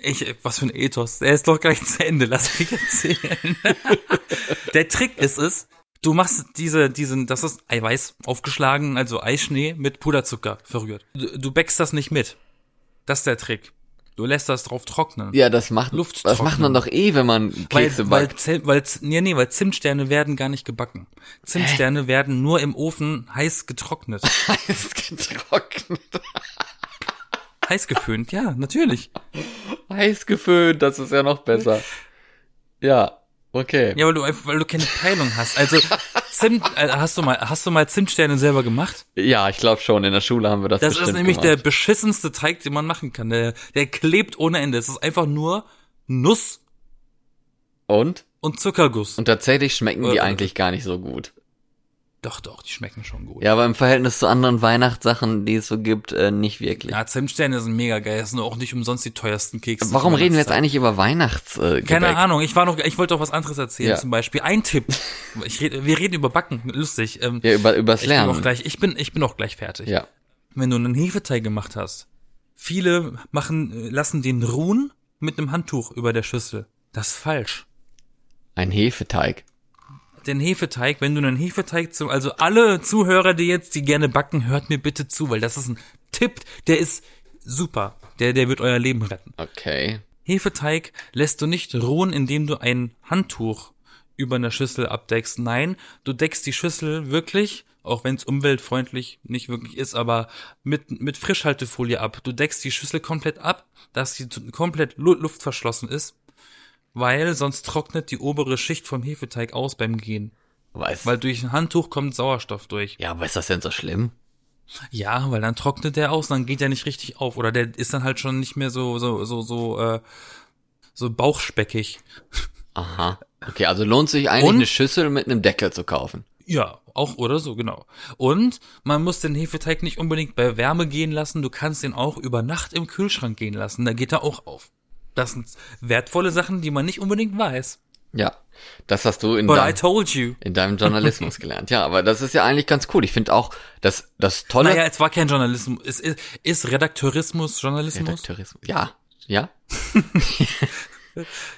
Ich, was für ein Ethos. Der ist doch gleich zu Ende. Lass mich [laughs] erzählen. Der Trick ist es, du machst diese, diesen, das ist Eiweiß aufgeschlagen, also Eischnee mit Puderzucker verrührt. Du, du bäckst das nicht mit. Das ist der Trick. Du lässt das drauf trocknen. Ja, das macht, Luft das macht man doch eh, wenn man Weil, Kekse weil, backt. Zim- weil, nee, nee, weil Zimtsterne werden gar nicht gebacken. Zimtsterne werden nur im Ofen heiß getrocknet. [laughs] Heiß getrocknet, heiß geföhnt, ja, natürlich. heiß geföhnt, das ist ja noch besser. Ja, okay. Ja, weil du, einfach- weil du keine Peilung hast. Also, Zimt, äh, hast du mal, hast du mal Zimtsterne selber gemacht? Ja, ich glaube schon, in der Schule haben wir das Das ist nämlich der gemacht. beschissenste Teig, den man machen kann. Der, der klebt ohne Ende. Es ist einfach nur Nuss Und? und Zuckerguss. Und tatsächlich schmecken die Äh, eigentlich gar nicht so gut. Doch, doch, die schmecken schon gut. Ja, aber im Verhältnis zu anderen Weihnachtssachen, die es so gibt, äh, nicht wirklich. Ja, Zimtsterne sind mega geil. Das sind auch nicht umsonst die teuersten Kekse. Warum reden wir jetzt eigentlich über Weihnachts äh, Keine? Ahnung, ich war noch, ich wollte auch was anderes erzählen, Ja. zum Beispiel. Ein Tipp. Ich red, wir reden über Backen, lustig. Ähm, Ja, über, übers ich bin auch Lernen. gleich, ich bin, ich bin auch gleich fertig. Ja. wenn du einen Hefeteig gemacht hast, viele machen, lassen den ruhen mit einem Handtuch über der Schüssel. Das ist falsch. Ein Hefeteig. Den Hefeteig, wenn du einen Hefeteig zu, also alle Zuhörer, die jetzt, die gerne backen, hört mir bitte zu, weil das ist ein Tipp, der ist super. Der, der wird euer Leben retten. Okay. Hefeteig lässt du nicht ruhen, indem du ein Handtuch über einer Schüssel abdeckst. Nein, du deckst die Schüssel wirklich, auch wenn es umweltfreundlich nicht wirklich ist, aber mit, mit Frischhaltefolie ab. Du deckst die Schüssel komplett ab, dass sie komplett lu- luftverschlossen ist, weil sonst trocknet die obere Schicht vom Hefeteig aus beim Gehen. Weiß. Weil durch ein Handtuch kommt Sauerstoff durch. ja, aber ist das denn so schlimm? Ja, weil dann trocknet der aus, dann geht der nicht richtig auf. Oder der ist dann halt schon nicht mehr so, so, so, so, äh, so bauchspeckig. Aha. Okay, also lohnt sich eigentlich Und? eine Schüssel mit einem Deckel zu kaufen. Ja, auch oder so, genau. Und man muss den Hefeteig nicht unbedingt bei Wärme gehen lassen, du kannst den auch über Nacht im Kühlschrank gehen lassen, da geht er auch auf. Das sind wertvolle Sachen, die man nicht unbedingt weiß. Ja. Das hast du in, dein, in deinem Journalismus [laughs] gelernt. Ja, aber das ist ja eigentlich ganz cool. Ich finde auch, dass das Tolle. Naja, es war kein Journalismus. Es ist, ist Redakteurismus Journalismus? Redakteurismus. Ja. Ja. [laughs]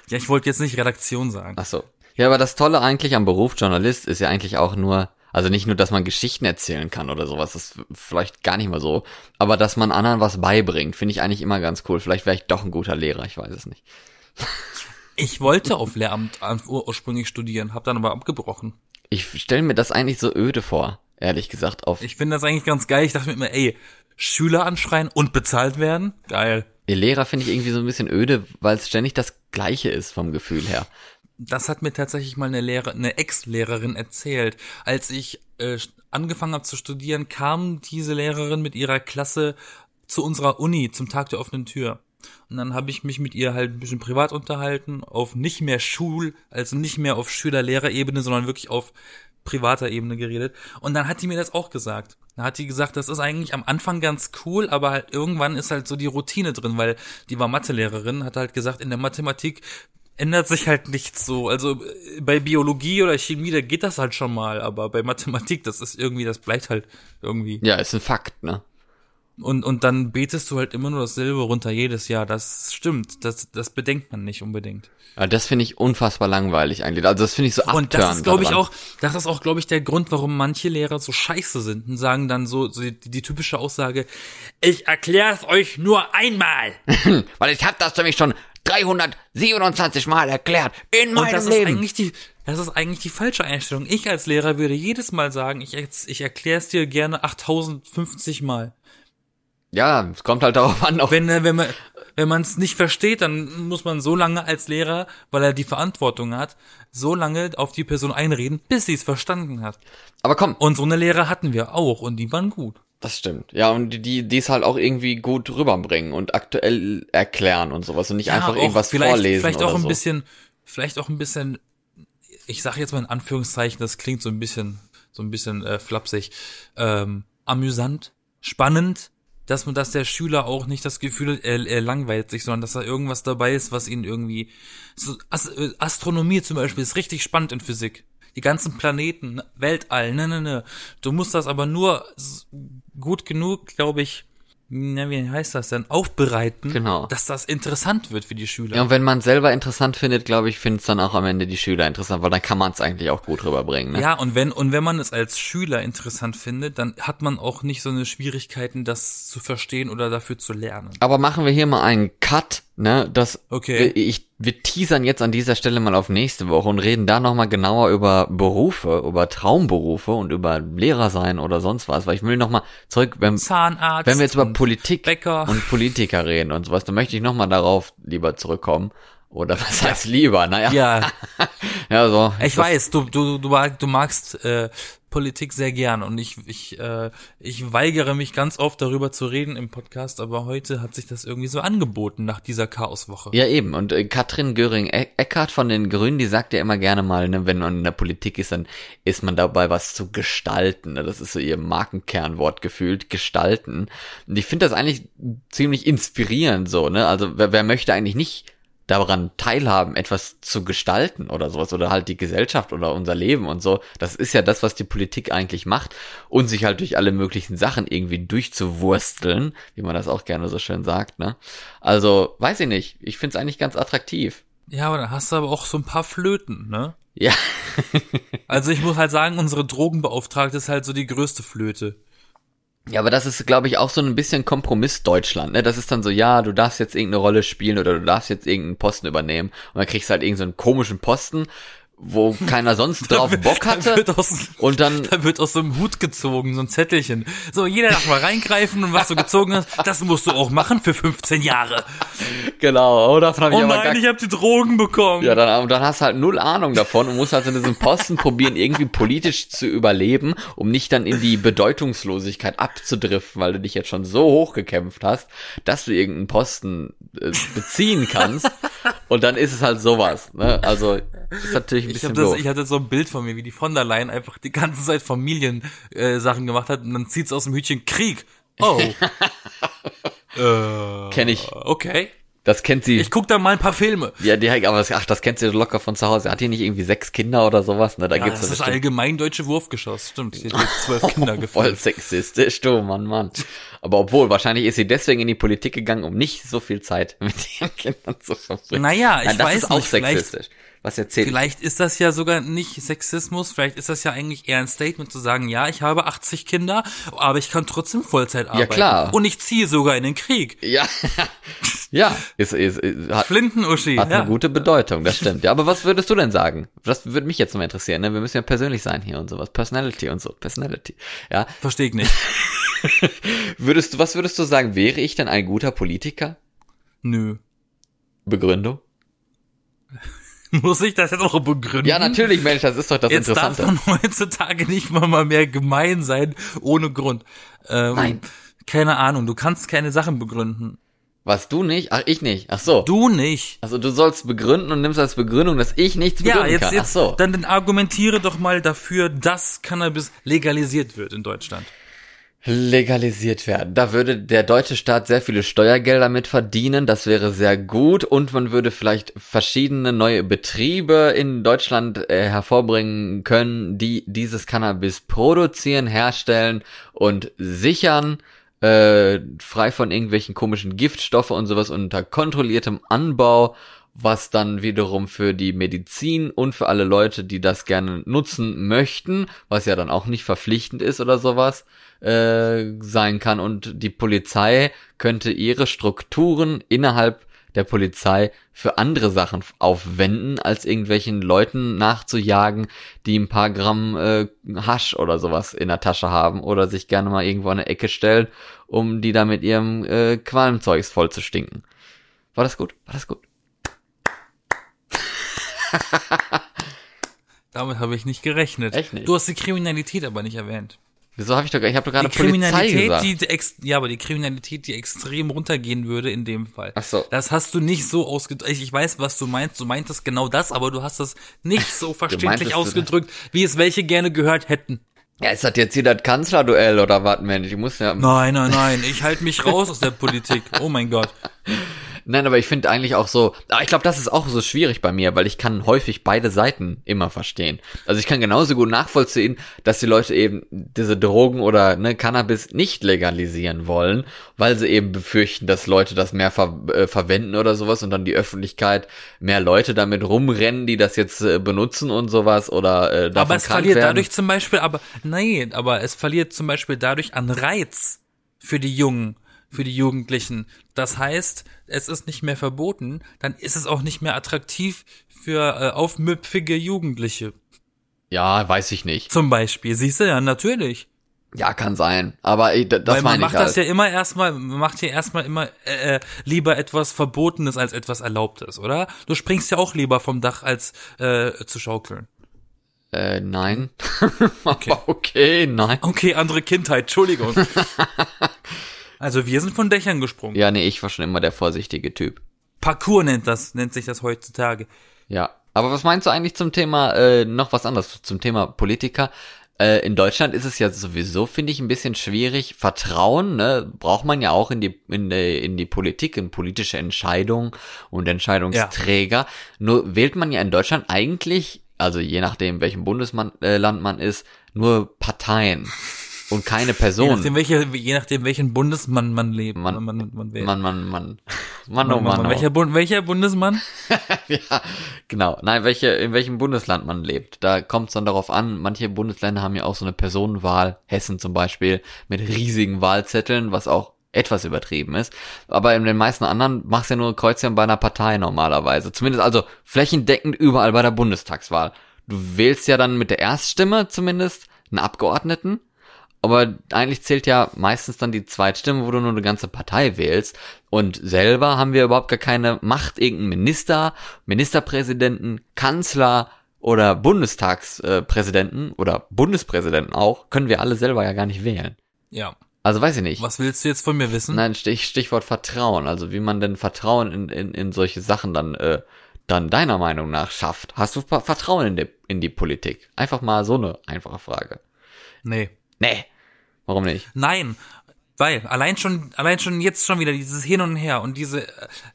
Ja, ich wollte jetzt nicht Redaktion sagen. Ach so. Ja, aber das Tolle eigentlich am Beruf Journalist ist ja eigentlich auch nur, also nicht nur, dass man Geschichten erzählen kann oder sowas, das ist vielleicht gar nicht mal so, aber dass man anderen was beibringt, finde ich eigentlich immer ganz cool. Vielleicht wäre ich doch ein guter Lehrer, ich weiß es nicht. Ich wollte auf Lehramt ursprünglich studieren, habe dann aber abgebrochen. Ich stelle mir das eigentlich so öde vor, ehrlich gesagt. Auf Ich finde das eigentlich ganz geil. Ich dachte mir immer, ey, Schüler anschreien und bezahlt werden? Geil. Ihr Lehrer finde ich irgendwie so ein bisschen öde, weil es ständig das Gleiche ist vom Gefühl her. Das hat mir tatsächlich mal eine Lehrer, eine Ex-Lehrerin erzählt. Als ich äh, angefangen habe zu studieren, kam diese Lehrerin mit ihrer Klasse zu unserer Uni zum Tag der offenen Tür. Und dann habe ich mich mit ihr halt ein bisschen privat unterhalten, auf nicht mehr Schul, also nicht mehr auf Schüler-Lehrer-Ebene, sondern wirklich auf privater Ebene geredet. Und dann hat die mir das auch gesagt. Da hat die gesagt, das ist eigentlich am Anfang ganz cool, aber halt irgendwann ist halt so die Routine drin, weil die war Mathelehrerin, hat halt gesagt, in der Mathematik ändert sich halt nichts so. Also äh, bei Biologie oder Chemie, da geht das halt schon mal, aber bei Mathematik, das ist irgendwie, das bleibt halt irgendwie. Ja, ist ein Fakt, ne? Und, und dann betest du halt immer nur dasselbe runter jedes Jahr. Das stimmt. Das, das bedenkt man nicht unbedingt. Aber das finde ich unfassbar langweilig eigentlich. Also das finde ich so Und das ist, abtörend glaube ich, auch, das ist auch, glaube ich, der Grund, warum manche Lehrer so scheiße sind und sagen dann so, so die, die typische Aussage, ich erkläre es euch nur einmal. [laughs] Weil ich habe das nämlich schon 327 Mal erklärt in Und meinem das ist Leben. eigentlich die, das ist eigentlich die falsche Einstellung. Ich als Lehrer würde jedes Mal sagen, ich, ich erkläre es dir gerne 8050 Mal. ja, es kommt halt darauf an, Wenn, äh, wenn man, wenn man es nicht versteht, dann muss man so lange als Lehrer, weil er die Verantwortung hat, so lange auf die Person einreden, bis sie es verstanden hat. Aber komm, Und so eine Lehrer hatten wir auch und die waren gut. Das stimmt. Ja, und die, die, es halt auch irgendwie gut rüberbringen und aktuell erklären und sowas und nicht einfach auch irgendwas vielleicht, vorlesen Vielleicht auch ein so. bisschen, vielleicht auch ein bisschen, ich sage jetzt mal in Anführungszeichen, das klingt so ein bisschen, so ein bisschen äh, flapsig, ähm, amüsant, spannend, dass man, dass der Schüler auch nicht das Gefühl, hat, er, er langweilt sich, sondern dass da irgendwas dabei ist, was ihn irgendwie, so As Astronomie zum Beispiel ist richtig spannend in Physik. Die ganzen Planeten, Weltall, ne, ne, ne. Du musst das aber nur gut genug, glaube ich, na, wie heißt das denn, aufbereiten, Genau. dass das interessant wird für die Schüler. Ja, und wenn man selber interessant findet, glaube ich, findet es dann auch am Ende die Schüler interessant, weil dann kann man es eigentlich auch gut rüberbringen. Ne? Ja, und wenn, und wenn man es als Schüler interessant findet, dann hat man auch nicht so eine Schwierigkeiten, das zu verstehen oder dafür zu lernen. Aber machen wir hier mal einen Cut, ne? Das Okay. ich wir teasern jetzt an dieser Stelle mal auf nächste Woche und reden da noch mal genauer über Berufe, über Traumberufe und über Lehrer sein oder sonst was, weil ich will noch mal zurück, wenn, Zahnarzt. wenn wir jetzt über Politik Bäcker. und Politiker reden und sowas, dann möchte ich noch mal darauf lieber zurückkommen. Oder was heißt lieber? Naja, Ja, [laughs] ja so. ich weiß, du, du, du, mag- du magst äh, Politik sehr gern und ich, ich, äh, ich weigere mich ganz oft darüber zu reden im Podcast, aber heute hat sich das irgendwie so angeboten nach dieser Chaoswoche. Ja, eben. Und äh, Katrin Göring-Eckardt von den Grünen, die sagt ja immer gerne mal, ne, wenn man in der Politik ist, dann ist man dabei, was zu gestalten. Ne? Das ist so ihr Markenkernwort gefühlt, gestalten. Und ich finde das eigentlich ziemlich inspirierend so, ne? Also wer, wer möchte eigentlich nicht daran teilhaben, etwas zu gestalten oder sowas oder halt die Gesellschaft oder unser Leben und so. Das ist ja das, was die Politik eigentlich macht und sich halt durch alle möglichen Sachen irgendwie durchzuwursteln, wie man das auch gerne so schön sagt, ne? Also, weiß ich nicht. Ich find's eigentlich ganz attraktiv. Ja, aber dann hast du aber auch so ein paar Flöten, ne? Ja. Also ich muss halt sagen, unsere Drogenbeauftragte ist halt so die größte Flöte. Ja, aber das ist, glaube ich, auch so ein bisschen Kompromiss Deutschland. Ne? Das ist dann so, ja, du darfst jetzt irgendeine Rolle spielen oder du darfst jetzt irgendeinen Posten übernehmen und dann kriegst du halt irgendeinen so komischen Posten, wo keiner sonst [laughs] drauf Bock hatte. Da wird aus, Und dann, da wird aus so einem Hut gezogen, so ein Zettelchen. So, jeder darf mal reingreifen und was du gezogen hast, das musst du auch machen für 15 Jahre. genau, oh, davon habe ich Oh aber gar nein, ich habe die Drogen bekommen. Ja, dann, und dann hast du halt null Ahnung davon und musst halt in diesem Posten probieren, irgendwie politisch zu überleben, um nicht dann in die Bedeutungslosigkeit abzudriften, weil du dich jetzt schon so hochgekämpft hast, dass du irgendeinen Posten äh, beziehen kannst. und dann ist es halt sowas. Ne? Also ist natürlich ein Ich, bisschen das, ich hatte so ein Bild von mir, wie die von der Leyen einfach die ganze Zeit Familiensachen äh, Sachen gemacht hat und dann zieht's aus dem Hütchen Krieg. Oh. [laughs] äh, Kenn ich. Okay. Das kennt sie. Ich guck da mal ein paar Filme. ja, die, aber das, ach, das kennt sie locker von zu Hause. Hat die nicht irgendwie sechs Kinder oder sowas? Ne, da Ja, gibt's das so ist allgemein deutsche Wurfgeschoss. Stimmt, sie hat zwölf Kinder [laughs] Voll gefallen. sexistisch, du, Mann, Mann. Aber obwohl, wahrscheinlich ist sie deswegen in die Politik gegangen, um nicht so viel Zeit [laughs] mit ihren Kindern zu verbringen. Naja, ich Nein, das weiß ist auch nicht, vielleicht- sexistisch. Was erzählt? Vielleicht ist das ja sogar nicht Sexismus, vielleicht ist das ja eigentlich eher ein Statement zu sagen, ja, ich habe 80 Kinder, aber ich kann trotzdem Vollzeit arbeiten. klar. Und ich ziehe sogar in den Krieg. Ja, [laughs] ja, ist, ist, ist, hat, Flintenuschi, hat ja. eine gute Bedeutung, das stimmt. Ja, aber was würdest du denn sagen? Das würde mich jetzt mal interessieren. Ne? Wir müssen ja persönlich sein hier und sowas. Personality und so. Personality. Ja, Verstehe ich nicht. [laughs] würdest du, was würdest du sagen? Wäre ich denn ein guter Politiker? Nö. Begründung? [laughs] Muss ich das jetzt auch begründen? Ja, natürlich, Mensch, das ist doch das Jetzt darf Interessante. man [laughs] heutzutage nicht mal, mal mehr gemein sein, ohne Grund. Ähm, Nein. Keine Ahnung, du kannst keine Sachen begründen. Was du nicht? Ach, ich nicht. Ach so. Du nicht. Also du sollst begründen und nimmst als Begründung, dass ich nichts begründen Ja, jetzt, kann. jetzt, Ach so. dann, dann argumentiere doch mal dafür, dass Cannabis legalisiert wird in Deutschland. Legalisiert werden. Da würde der deutsche Staat sehr viele Steuergelder mit verdienen. Das wäre sehr gut. Und man würde vielleicht verschiedene neue Betriebe in Deutschland äh, hervorbringen können, die dieses Cannabis produzieren, herstellen und sichern. Äh, frei von irgendwelchen komischen Giftstoffe und sowas unter kontrolliertem Anbau, was dann wiederum für die Medizin und für alle Leute, die das gerne nutzen möchten, was ja dann auch nicht verpflichtend ist oder sowas, äh, sein kann. Und die Polizei könnte ihre Strukturen innerhalb der Polizei für andere Sachen aufwenden, als irgendwelchen Leuten nachzujagen, die ein paar Gramm äh, Hasch oder sowas in der Tasche haben oder sich gerne mal irgendwo an eine Ecke stellen, um die da mit ihrem äh, Qualmzeugs voll zu stinken. War das gut? War das gut? [laughs] Damit habe ich nicht gerechnet. Echt nicht? Du hast die Kriminalität aber nicht erwähnt. Wieso habe ich doch, ich habe doch gerade Die Polizei Kriminalität, gesagt. die, ja, aber die Kriminalität, die extrem runtergehen würde in dem Fall. Ach so. Das hast du nicht so ausgedrückt. Ich, weiß, was du meinst. Du meintest genau das, aber du hast das nicht so [laughs] verständlich ausgedrückt, wie es welche gerne gehört hätten. ja, ist das jetzt hier das Kanzlerduell oder was, Mensch? Ich muss ja. Nein, nein, nein. Ich halte mich raus aus der Politik. Oh mein Gott. Nein, aber ich finde eigentlich auch so, aber ich glaube, das ist auch so schwierig bei mir, weil ich kann häufig beide Seiten immer verstehen. Also ich kann genauso gut nachvollziehen, dass die Leute eben diese Drogen oder ne, Cannabis nicht legalisieren wollen, weil sie eben befürchten, dass Leute das mehr ver äh, verwenden oder sowas und dann die Öffentlichkeit mehr Leute damit rumrennen, die das jetzt äh, benutzen und sowas oder äh, davon Aber es verliert werden. dadurch zum Beispiel, aber nein, aber es verliert zum Beispiel dadurch an Reiz für die Jungen, für die Jugendlichen. Das heißt, es ist nicht mehr verboten, dann ist es auch nicht mehr attraktiv für äh, aufmüpfige Jugendliche. ja, weiß ich nicht. Zum Beispiel, siehst du ja, natürlich. Ja, kann sein. Aber äh, das Weil man meine ich macht halt. das ja immer erstmal, man macht ja erstmal immer äh, äh, lieber etwas Verbotenes als etwas Erlaubtes, oder? Du springst ja auch lieber vom Dach als äh, zu schaukeln. Äh, nein. okay. [laughs] okay, nein. Okay, andere Kindheit, Entschuldigung. [laughs] also wir sind von Dächern gesprungen. Ja, nee, ich war schon immer der vorsichtige Typ. Parcours nennt das, nennt sich das heutzutage. Ja. Aber was meinst du eigentlich zum Thema, äh, noch was anderes, zum Thema Politiker? Äh, in Deutschland ist es ja sowieso, finde ich, ein bisschen schwierig. Vertrauen, ne, braucht man ja auch in die, in die, in die Politik, in politische Entscheidungen und Entscheidungsträger. Nur wählt man ja in Deutschland eigentlich, also je nachdem, welchem Bundesland äh, man ist, nur Parteien [laughs] und keine Je Personen. nachdem, welche, je nachdem welchen Bundesmann man lebt. Man- man, man wählt. man, man, man. Mann, oh Mann, oh. Welcher, Bund, welcher Bundesmann? [laughs] ja, genau. Nein, welche, in welchem Bundesland man lebt. Da kommt es dann darauf an, manche Bundesländer haben ja auch so eine Personenwahl, Hessen zum Beispiel, mit riesigen Wahlzetteln, was auch etwas übertrieben ist. Aber in den meisten anderen machst du ja nur Kreuzchen bei einer Partei normalerweise. Zumindest also flächendeckend überall bei der Bundestagswahl. Du wählst ja dann mit der Erststimme zumindest einen Abgeordneten. Aber eigentlich zählt ja meistens dann die Zweitstimme, wo du nur eine ganze Partei wählst. Und selber haben wir überhaupt gar keine Macht, irgendeinen Minister, Ministerpräsidenten, Kanzler oder Bundestagspräsidenten oder Bundespräsidenten auch, können wir alle selber ja gar nicht wählen. Ja. Also weiß ich nicht. Was willst du jetzt von mir wissen? Nein, Stich, Stichwort Vertrauen. Also wie man denn Vertrauen in, in, in solche Sachen dann, äh, dann deiner Meinung nach schafft. Hast du Vertrauen in die, in die Politik? Einfach mal so eine einfache Frage. Nee. Nee. Warum nicht? Nein. Weil, allein schon, allein schon jetzt schon wieder dieses Hin und Her und diese,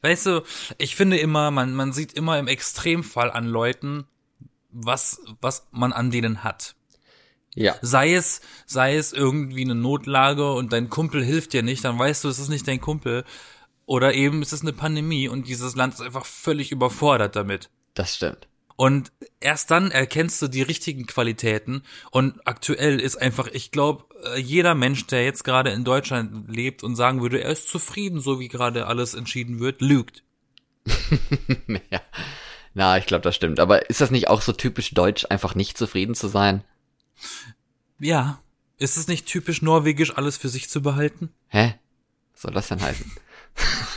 weißt du, ich finde immer, man, man sieht immer im Extremfall an Leuten, was, was man an denen hat. Ja. Sei es, sei es irgendwie eine Notlage und dein Kumpel hilft dir nicht, dann weißt du, es ist nicht dein Kumpel. Oder eben es ist eine Pandemie und dieses Land ist einfach völlig überfordert damit. Das stimmt. Und erst dann erkennst du die richtigen Qualitäten. Und aktuell ist einfach, ich glaube, jeder Mensch, der jetzt gerade in Deutschland lebt und sagen würde, er ist zufrieden, so wie gerade alles entschieden wird, lügt. [laughs] ja. Na, ich glaube, das stimmt. Aber ist das nicht auch so typisch deutsch, einfach nicht zufrieden zu sein? Ja. Ist es nicht typisch norwegisch, alles für sich zu behalten? Hä? Was soll das denn heißen?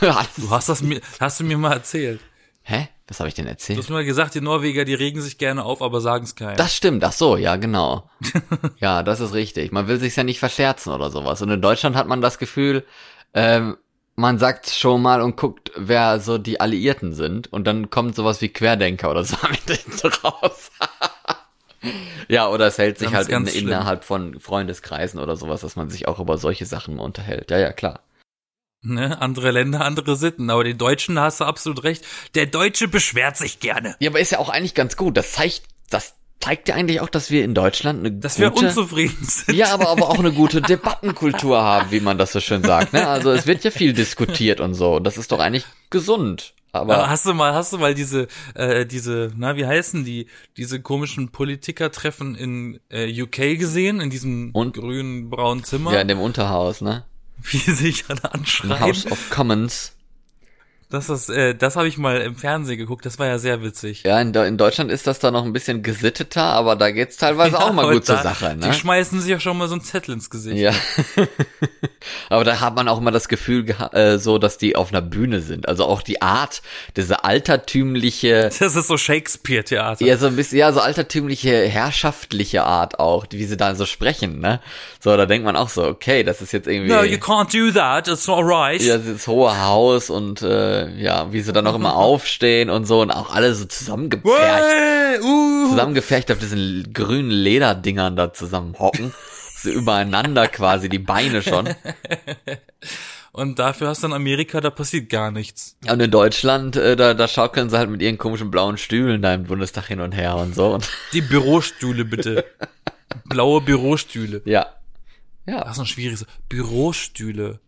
[laughs] du hast das mir, hast du mir mal erzählt. Hä? Was habe ich denn erzählt? Du hast mal gesagt, die Norweger, die regen sich gerne auf, aber sagen es keinem. Das stimmt, ach so, ja, genau. [laughs] ja, das ist richtig. Man will sich ja nicht verscherzen oder sowas. Und in Deutschland hat man das Gefühl, ähm, man sagt schon mal und guckt, wer so die Alliierten sind. Und dann kommt sowas wie Querdenker oder so [laughs] mit raus. [laughs] ja, oder es hält sich ganz, halt in, innerhalb von Freundeskreisen oder sowas, dass man sich auch über solche Sachen unterhält. Ja, ja, klar. Ne, andere Länder, andere Sitten. Aber den Deutschen hast du absolut recht. Der Deutsche beschwert sich gerne. Ja, aber ist ja auch eigentlich ganz gut. Das zeigt, das zeigt ja eigentlich auch, dass wir in Deutschland eine dass gute, wir unzufrieden sind. Ja, aber, aber auch eine gute [laughs] Debattenkultur haben, wie man das so schön sagt. Ne? Also es wird ja viel diskutiert und so. Und das ist doch eigentlich gesund. Aber, aber hast du mal, hast du mal diese, äh, diese, na, wie heißen die, diese komischen Politikertreffen in äh, UK gesehen, in diesem und? grünen braunen Zimmer? Ja, in dem Unterhaus, ne? Wie [laughs] sich alle anschreien. House of Commons. Das ist, äh, das habe ich mal im Fernsehen geguckt, das war ja sehr witzig. Ja, in, in Deutschland ist das da noch ein bisschen gesitteter, aber da geht's teilweise ja, auch mal gut da, zur Sache, ne? Die schmeißen sich ja schon mal so ein Zettel ins Gesicht. Ja. [laughs] aber da hat man auch immer das Gefühl äh, so, dass die auf einer Bühne sind. Also auch die Art, diese altertümliche. [laughs] Das ist so Shakespeare-Theater. Ja, so ein bisschen, ja, so altertümliche, herrschaftliche Art auch, wie sie da so sprechen, ne? So, da denkt man auch so, okay, das ist jetzt irgendwie. No, you can't do that, it's not right. Ja, das hohe Haus und äh, ja, wie sie dann auch immer [laughs] aufstehen und so und auch alle so zusammengepfercht, uh. zusammengepfercht auf diesen grünen Lederdingern da zusammen hocken. [laughs] so übereinander quasi, die Beine schon. [laughs] Und dafür hast du in Amerika, da passiert gar nichts. Ja, und in Deutschland, äh, da, da schaukeln sie halt mit ihren komischen blauen Stühlen da im Bundestag hin und her und so. Und die Bürostühle bitte. [laughs] Blaue Bürostühle. Ja. Ja. Das ist ein schwieriges. Bürostühle.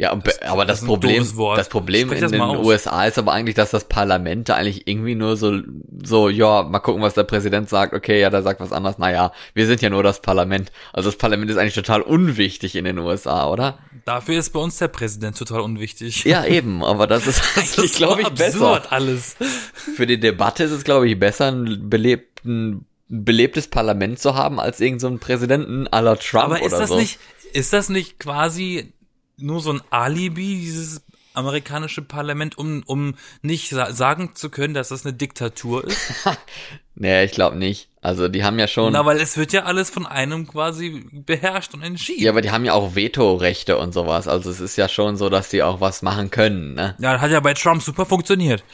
Ja, das, aber das, das Problem, das Problem in den USA ist aber eigentlich, dass das Parlament da eigentlich irgendwie nur so, so, ja, mal gucken, was der Präsident sagt. Okay, ja, der sagt was anderes. Naja, wir sind ja nur das Parlament. Also das Parlament ist eigentlich total unwichtig in den USA, oder? Dafür ist bei uns der Präsident total unwichtig. Ja, eben, aber das ist [laughs] eigentlich, glaube ich, besser. alles. Für die Debatte ist es, glaube ich, besser, einen belebten belebtes Parlament zu haben als irgendeinen so Präsidenten aller Trump Aber ist oder das so. nicht ist das nicht quasi nur so ein Alibi, dieses amerikanische Parlament, um, um nicht sa sagen zu können, dass das eine Diktatur ist? [laughs] nee, ich glaube nicht. Also die haben ja schon. Na, weil es wird ja alles von einem quasi beherrscht und entschieden. Ja, aber die haben ja auch Vetorechte und sowas. Also es ist ja schon so, dass die auch was machen können, ne? Ja, hat ja bei Trump super funktioniert.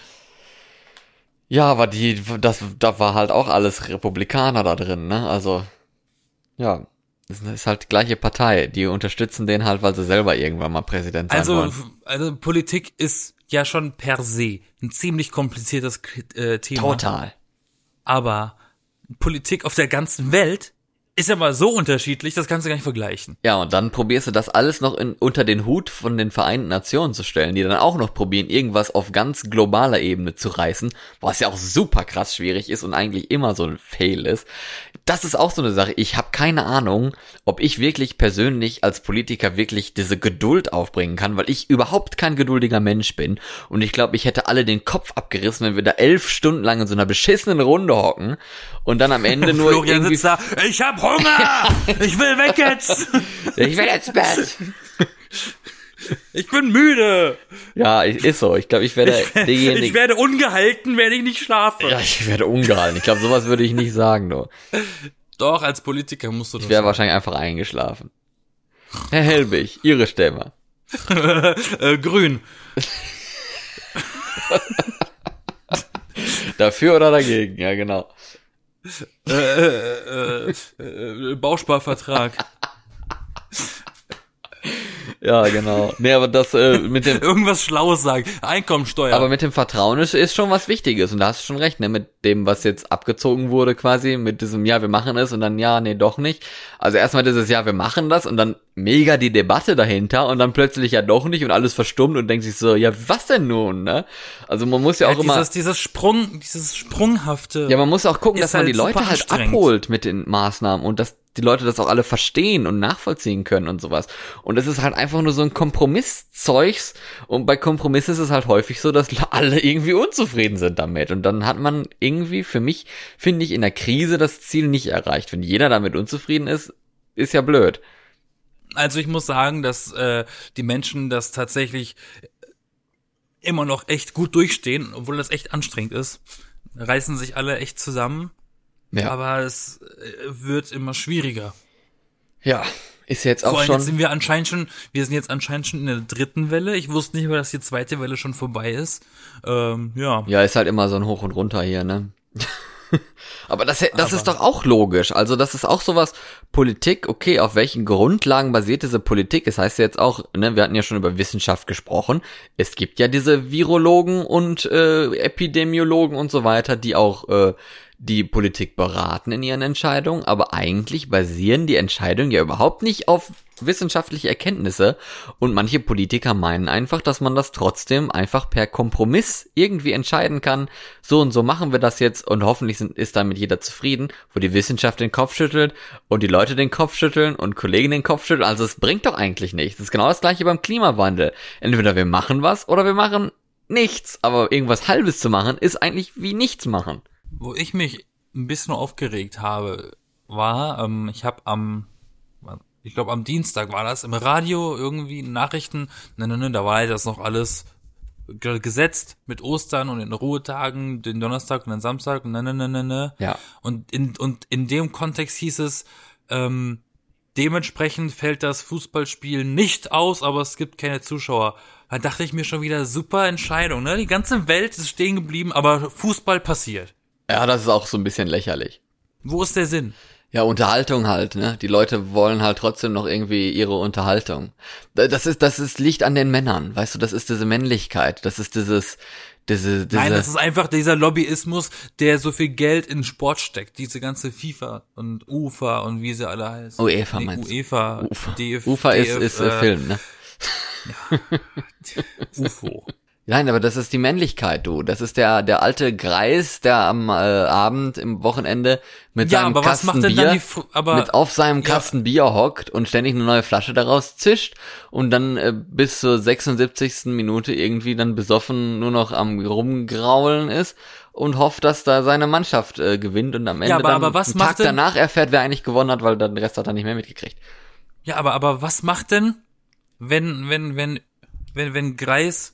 Ja, aber die, das, da war halt auch alles Republikaner da drin, ne? Also, ja. Das ist halt die gleiche Partei. Die unterstützen den halt, weil sie selber irgendwann mal Präsident sein also, wollen. Also Politik ist ja schon per se ein ziemlich kompliziertes äh, Thema. Total. Aber Politik auf der ganzen Welt ist aber so unterschiedlich, das kannst du gar nicht vergleichen. Ja, und dann probierst du das alles noch in, unter den Hut von den Vereinten Nationen zu stellen, die dann auch noch probieren, irgendwas auf ganz globaler Ebene zu reißen, was ja auch super krass schwierig ist und eigentlich immer so ein Fail ist. Das ist auch so eine Sache. Ich habe keine Ahnung, ob ich wirklich persönlich als Politiker wirklich diese Geduld aufbringen kann, weil ich überhaupt kein geduldiger Mensch bin. Und ich glaube, ich hätte alle den Kopf abgerissen, wenn wir da elf Stunden lang in so einer beschissenen Runde hocken und dann am Ende [laughs] nur Florian irgendwie sitzt da, ich hab Hunger! [laughs] Ich will weg jetzt! ich will ins [laughs] Bett. Ich bin müde! Ja, ich- ist so. Ich glaube, ich werde Ich derjenige. werde ungehalten, wenn ich nicht schlafe. ja, ich werde ungehalten. Ich glaube, sowas würde ich nicht sagen, du. Doch, als Politiker musst du das Ich wäre wahrscheinlich einfach eingeschlafen. Herr Helbig, Ihre Stimme. [laughs] äh, grün. [laughs] Dafür oder dagegen? Ja, genau. Äh, äh, äh, Bausparvertrag. [laughs] Ja, genau. Nee, aber das äh, mit dem [laughs] Irgendwas Schlaues sagen. Einkommensteuer. aber mit dem Vertrauen ist, ist schon was Wichtiges und da hast du schon recht, ne, mit dem, was jetzt abgezogen wurde quasi, mit diesem, ja, wir machen es und dann, ja, nee, doch nicht. Also erstmal dieses, ja, wir machen das und dann mega die Debatte dahinter und dann plötzlich ja doch nicht und alles verstummt und denkt sich so, ja, was denn nun, ne? Also man muss ja auch ja, immer... dieses, dieses Sprung, dieses Sprunghafte. Ja, man muss auch gucken, dass man halt die Leute halt abholt mit den Maßnahmen und dass die Leute das auch alle verstehen und nachvollziehen können und sowas. Und es ist halt einfach nur so ein Kompromisszeugs und bei Kompromiss ist es halt häufig so, dass [laughs] alle irgendwie unzufrieden sind damit und dann hat man irgendwie für mich, finde ich, in der Krise das Ziel nicht erreicht. Wenn jeder damit unzufrieden ist, ist ja blöd. Also ich muss sagen, dass äh, die Menschen das tatsächlich immer noch echt gut durchstehen, obwohl das echt anstrengend ist. Reißen sich alle echt zusammen, Ja, aber es äh, wird immer schwieriger. ja ist jetzt Vor auch allem schon... jetzt sind wir anscheinend schon, wir sind jetzt anscheinend schon in der dritten Welle. Ich wusste nicht mehr, dass die zweite Welle schon vorbei ist. Ähm, ja. Ja, ist halt immer so ein Hoch und Runter hier, ne? [laughs] Aber das, das Aber- ist doch auch logisch. Also das ist auch sowas, Politik, okay, auf welchen Grundlagen basiert diese Politik? Das heißt ja jetzt auch, ne, wir hatten ja schon über Wissenschaft gesprochen. Es gibt ja diese Virologen und äh, Epidemiologen und so weiter, die auch äh, die Politik beraten in ihren Entscheidungen, aber eigentlich basieren die Entscheidungen ja überhaupt nicht auf wissenschaftliche Erkenntnisse und manche Politiker meinen einfach, dass man das trotzdem einfach per Kompromiss irgendwie entscheiden kann. So und so machen wir das jetzt und hoffentlich sind, ist damit jeder zufrieden, wo die Wissenschaft den Kopf schüttelt und die Leute den Kopf schütteln und Kollegen den Kopf schütteln. Also es bringt doch eigentlich nichts. Das ist genau das gleiche beim Klimawandel. Entweder wir machen was oder wir machen nichts. Aber irgendwas Halbes zu machen ist eigentlich wie nichts machen. Wo ich mich ein bisschen aufgeregt habe, war, ähm, ich habe am, ich glaube am Dienstag war das, im Radio irgendwie Nachrichten, ne, ne, ne, da war ja das noch alles ge- gesetzt mit Ostern und den Ruhetagen, den Donnerstag und den Samstag und ne, ne, ne, ne, ne. Ja. Und in, und in dem Kontext hieß es, ähm, dementsprechend fällt das Fußballspiel nicht aus, aber es gibt keine Zuschauer. Da dachte ich mir schon wieder, super Entscheidung, ne? Die ganze Welt ist stehen geblieben, aber Fußball passiert. Ja, das ist auch so ein bisschen lächerlich. Wo ist der Sinn? Ja, Unterhaltung halt, ne? Die Leute wollen halt trotzdem noch irgendwie ihre Unterhaltung. Da- Das ist, das ist Licht an den Männern, weißt du, das ist diese Männlichkeit, das ist dieses, diese, diese. Nein, das ist einfach dieser Lobbyismus, der so viel Geld in Sport steckt. Diese ganze FIFA und UFA und wie sie alle heißen. UEFA Nee, meinst du? UEFA, Ufa. DF, Ufa ist, DF, ist äh, äh, Film, ne? [laughs] UFO. Nein, aber das ist die Männlichkeit, du. Das ist der, der alte Greis, der am äh, Abend im Wochenende mit Ja, seinem aber was Kasten macht denn Bier, dann die, Fr- aber, mit auf seinem ja. Kasten Bier hockt und ständig eine neue Flasche daraus zischt und dann äh, bis zur 76. Minute irgendwie dann besoffen nur noch am rumgraulen ist und hofft, dass da seine Mannschaft äh, gewinnt und am Ende aber- dann aber was einen macht Tag danach erfährt, wer eigentlich gewonnen hat, weil dann den Rest hat er nicht mehr mitgekriegt. ja, aber, aber was macht denn, wenn, wenn, wenn, wenn, wenn Greis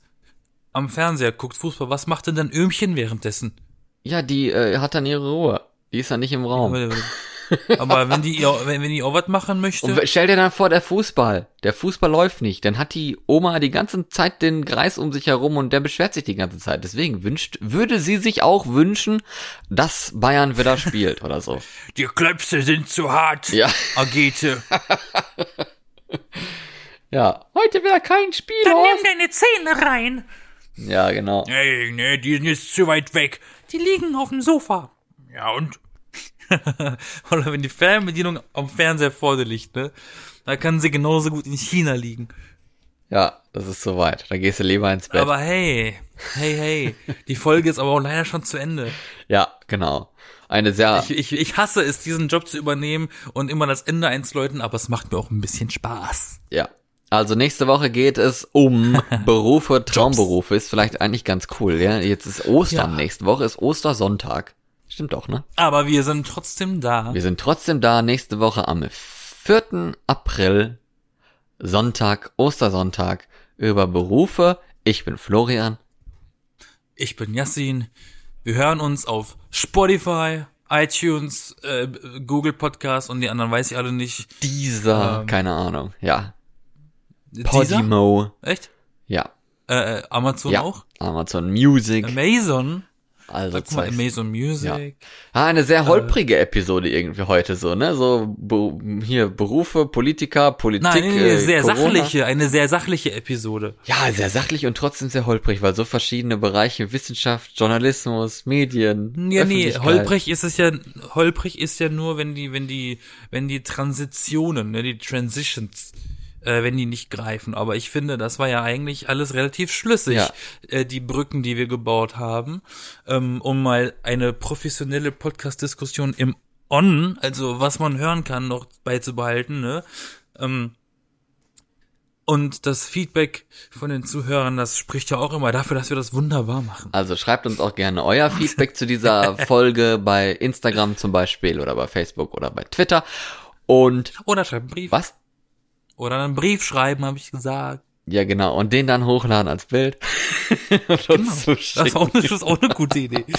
am Fernseher guckt, Fußball, was macht denn dann Öhmchen währenddessen? Ja, die äh, hat dann ihre Ruhe. Die ist dann nicht im Raum. [laughs] Aber wenn die, ihr- wenn, wenn die auch was machen möchte, Und stell dir dann vor, der Fußball. Der Fußball läuft nicht. Dann hat die Oma die ganze Zeit den Kreis um sich herum und der beschwert sich die ganze Zeit. Deswegen wünscht, würde sie sich auch wünschen, dass Bayern wieder spielt oder so. [laughs] die Klöpse sind zu hart, Ja. Agete. [laughs] Ja. Heute wieder kein Spiel. Dann nimm deine Zähne rein. Ja, genau. Nee, nee, die sind jetzt zu weit weg. Die liegen auf dem Sofa. Ja, und? [laughs] Oder wenn die Fernbedienung am Fernseher vor dir liegt, ne? Da kann sie genauso gut in China liegen. Ja, das ist soweit. Da gehst du lieber ins Bett. Aber hey, hey, hey, die Folge ist aber auch leider schon zu Ende. ja, genau. Eine sehr, Ich, ich, ich hasse es, diesen Job zu übernehmen und immer das Ende einzuläuten, aber es macht mir auch ein bisschen Spaß. ja. Also nächste Woche geht es um [laughs] Berufe, Traumberufe. Ist vielleicht eigentlich ganz cool, ja. Jetzt ist Ostern. Ja. Nächste Woche ist Ostersonntag. Stimmt doch, ne? Aber wir sind trotzdem da. Wir sind trotzdem da nächste Woche am 4. April, Sonntag, Ostersonntag, über Berufe. Ich bin Florian. Ich bin Yassin. Wir hören uns auf Spotify, iTunes, äh, Google Podcast und die anderen weiß ich alle nicht. Dieser, Ähm, keine Ahnung, ja. Podimo, Echt? ja. Äh, äh, Amazon ja. auch? Amazon Music. Amazon? Also Sag mal, zwei- Amazon Music. Ah, eine sehr holprige Episode irgendwie heute so, ne? So Be hier Berufe, Politiker, Politik. Nein, nee, nee, äh, sehr Corona. sachliche, eine sehr sachliche Episode. Ja, sehr sachlich und trotzdem sehr holprig, weil so verschiedene Bereiche Wissenschaft, Journalismus, Medien. Ja, nee, holprig ist es ja, holprig ist ja nur, wenn die, wenn die, wenn die Transitionen, ne, die Transitions, äh, wenn die nicht greifen. Aber ich finde, das war ja eigentlich alles relativ schlüssig, Ja. äh, die Brücken, die wir gebaut haben, ähm, um mal eine professionelle Podcast-Diskussion im On, also was man hören kann, noch beizubehalten, ne? Ähm, und das Feedback von den Zuhörern, das spricht ja auch immer dafür, dass wir das wunderbar machen. Also schreibt uns auch gerne euer Feedback zu dieser [laughs] Folge bei Instagram zum Beispiel oder bei Facebook oder bei Twitter. Und Oder schreibt einen Brief. was? Oder einen Brief schreiben, habe ich gesagt. Ja, genau. Und den dann hochladen als Bild. [laughs] und uns Das zuschicken. ist auch eine, das ist auch eine gute Idee. [laughs]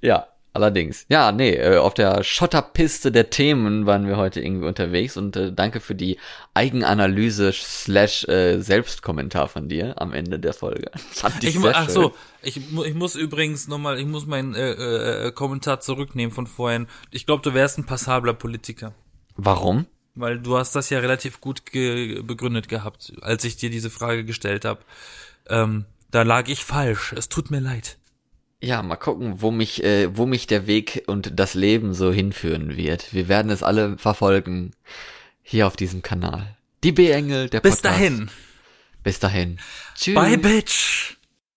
Ja, allerdings. Ja, nee, äh, auf der Schotterpiste der Themen waren wir heute irgendwie unterwegs und äh, danke für die Eigenanalyse slash äh, Selbstkommentar von dir am Ende der Folge. [laughs] Fand ich, mu- sehr ach schön. so, ich, ich muss übrigens nochmal, ich muss meinen äh, äh, Kommentar zurücknehmen von vorhin. Ich glaube, du wärst ein passabler Politiker. Warum? Weil du hast das ja relativ gut ge begründet gehabt, als ich dir diese Frage gestellt habe. Ähm, da lag ich falsch. Es tut mir leid. Ja, mal gucken, wo mich, äh, wo mich der Weg und das Leben so hinführen wird. Wir werden es alle verfolgen. Hier auf diesem Kanal. Die B-Engel, der Bis Podcast. dahin. Bis dahin. Tschüss. Bye, Bitch.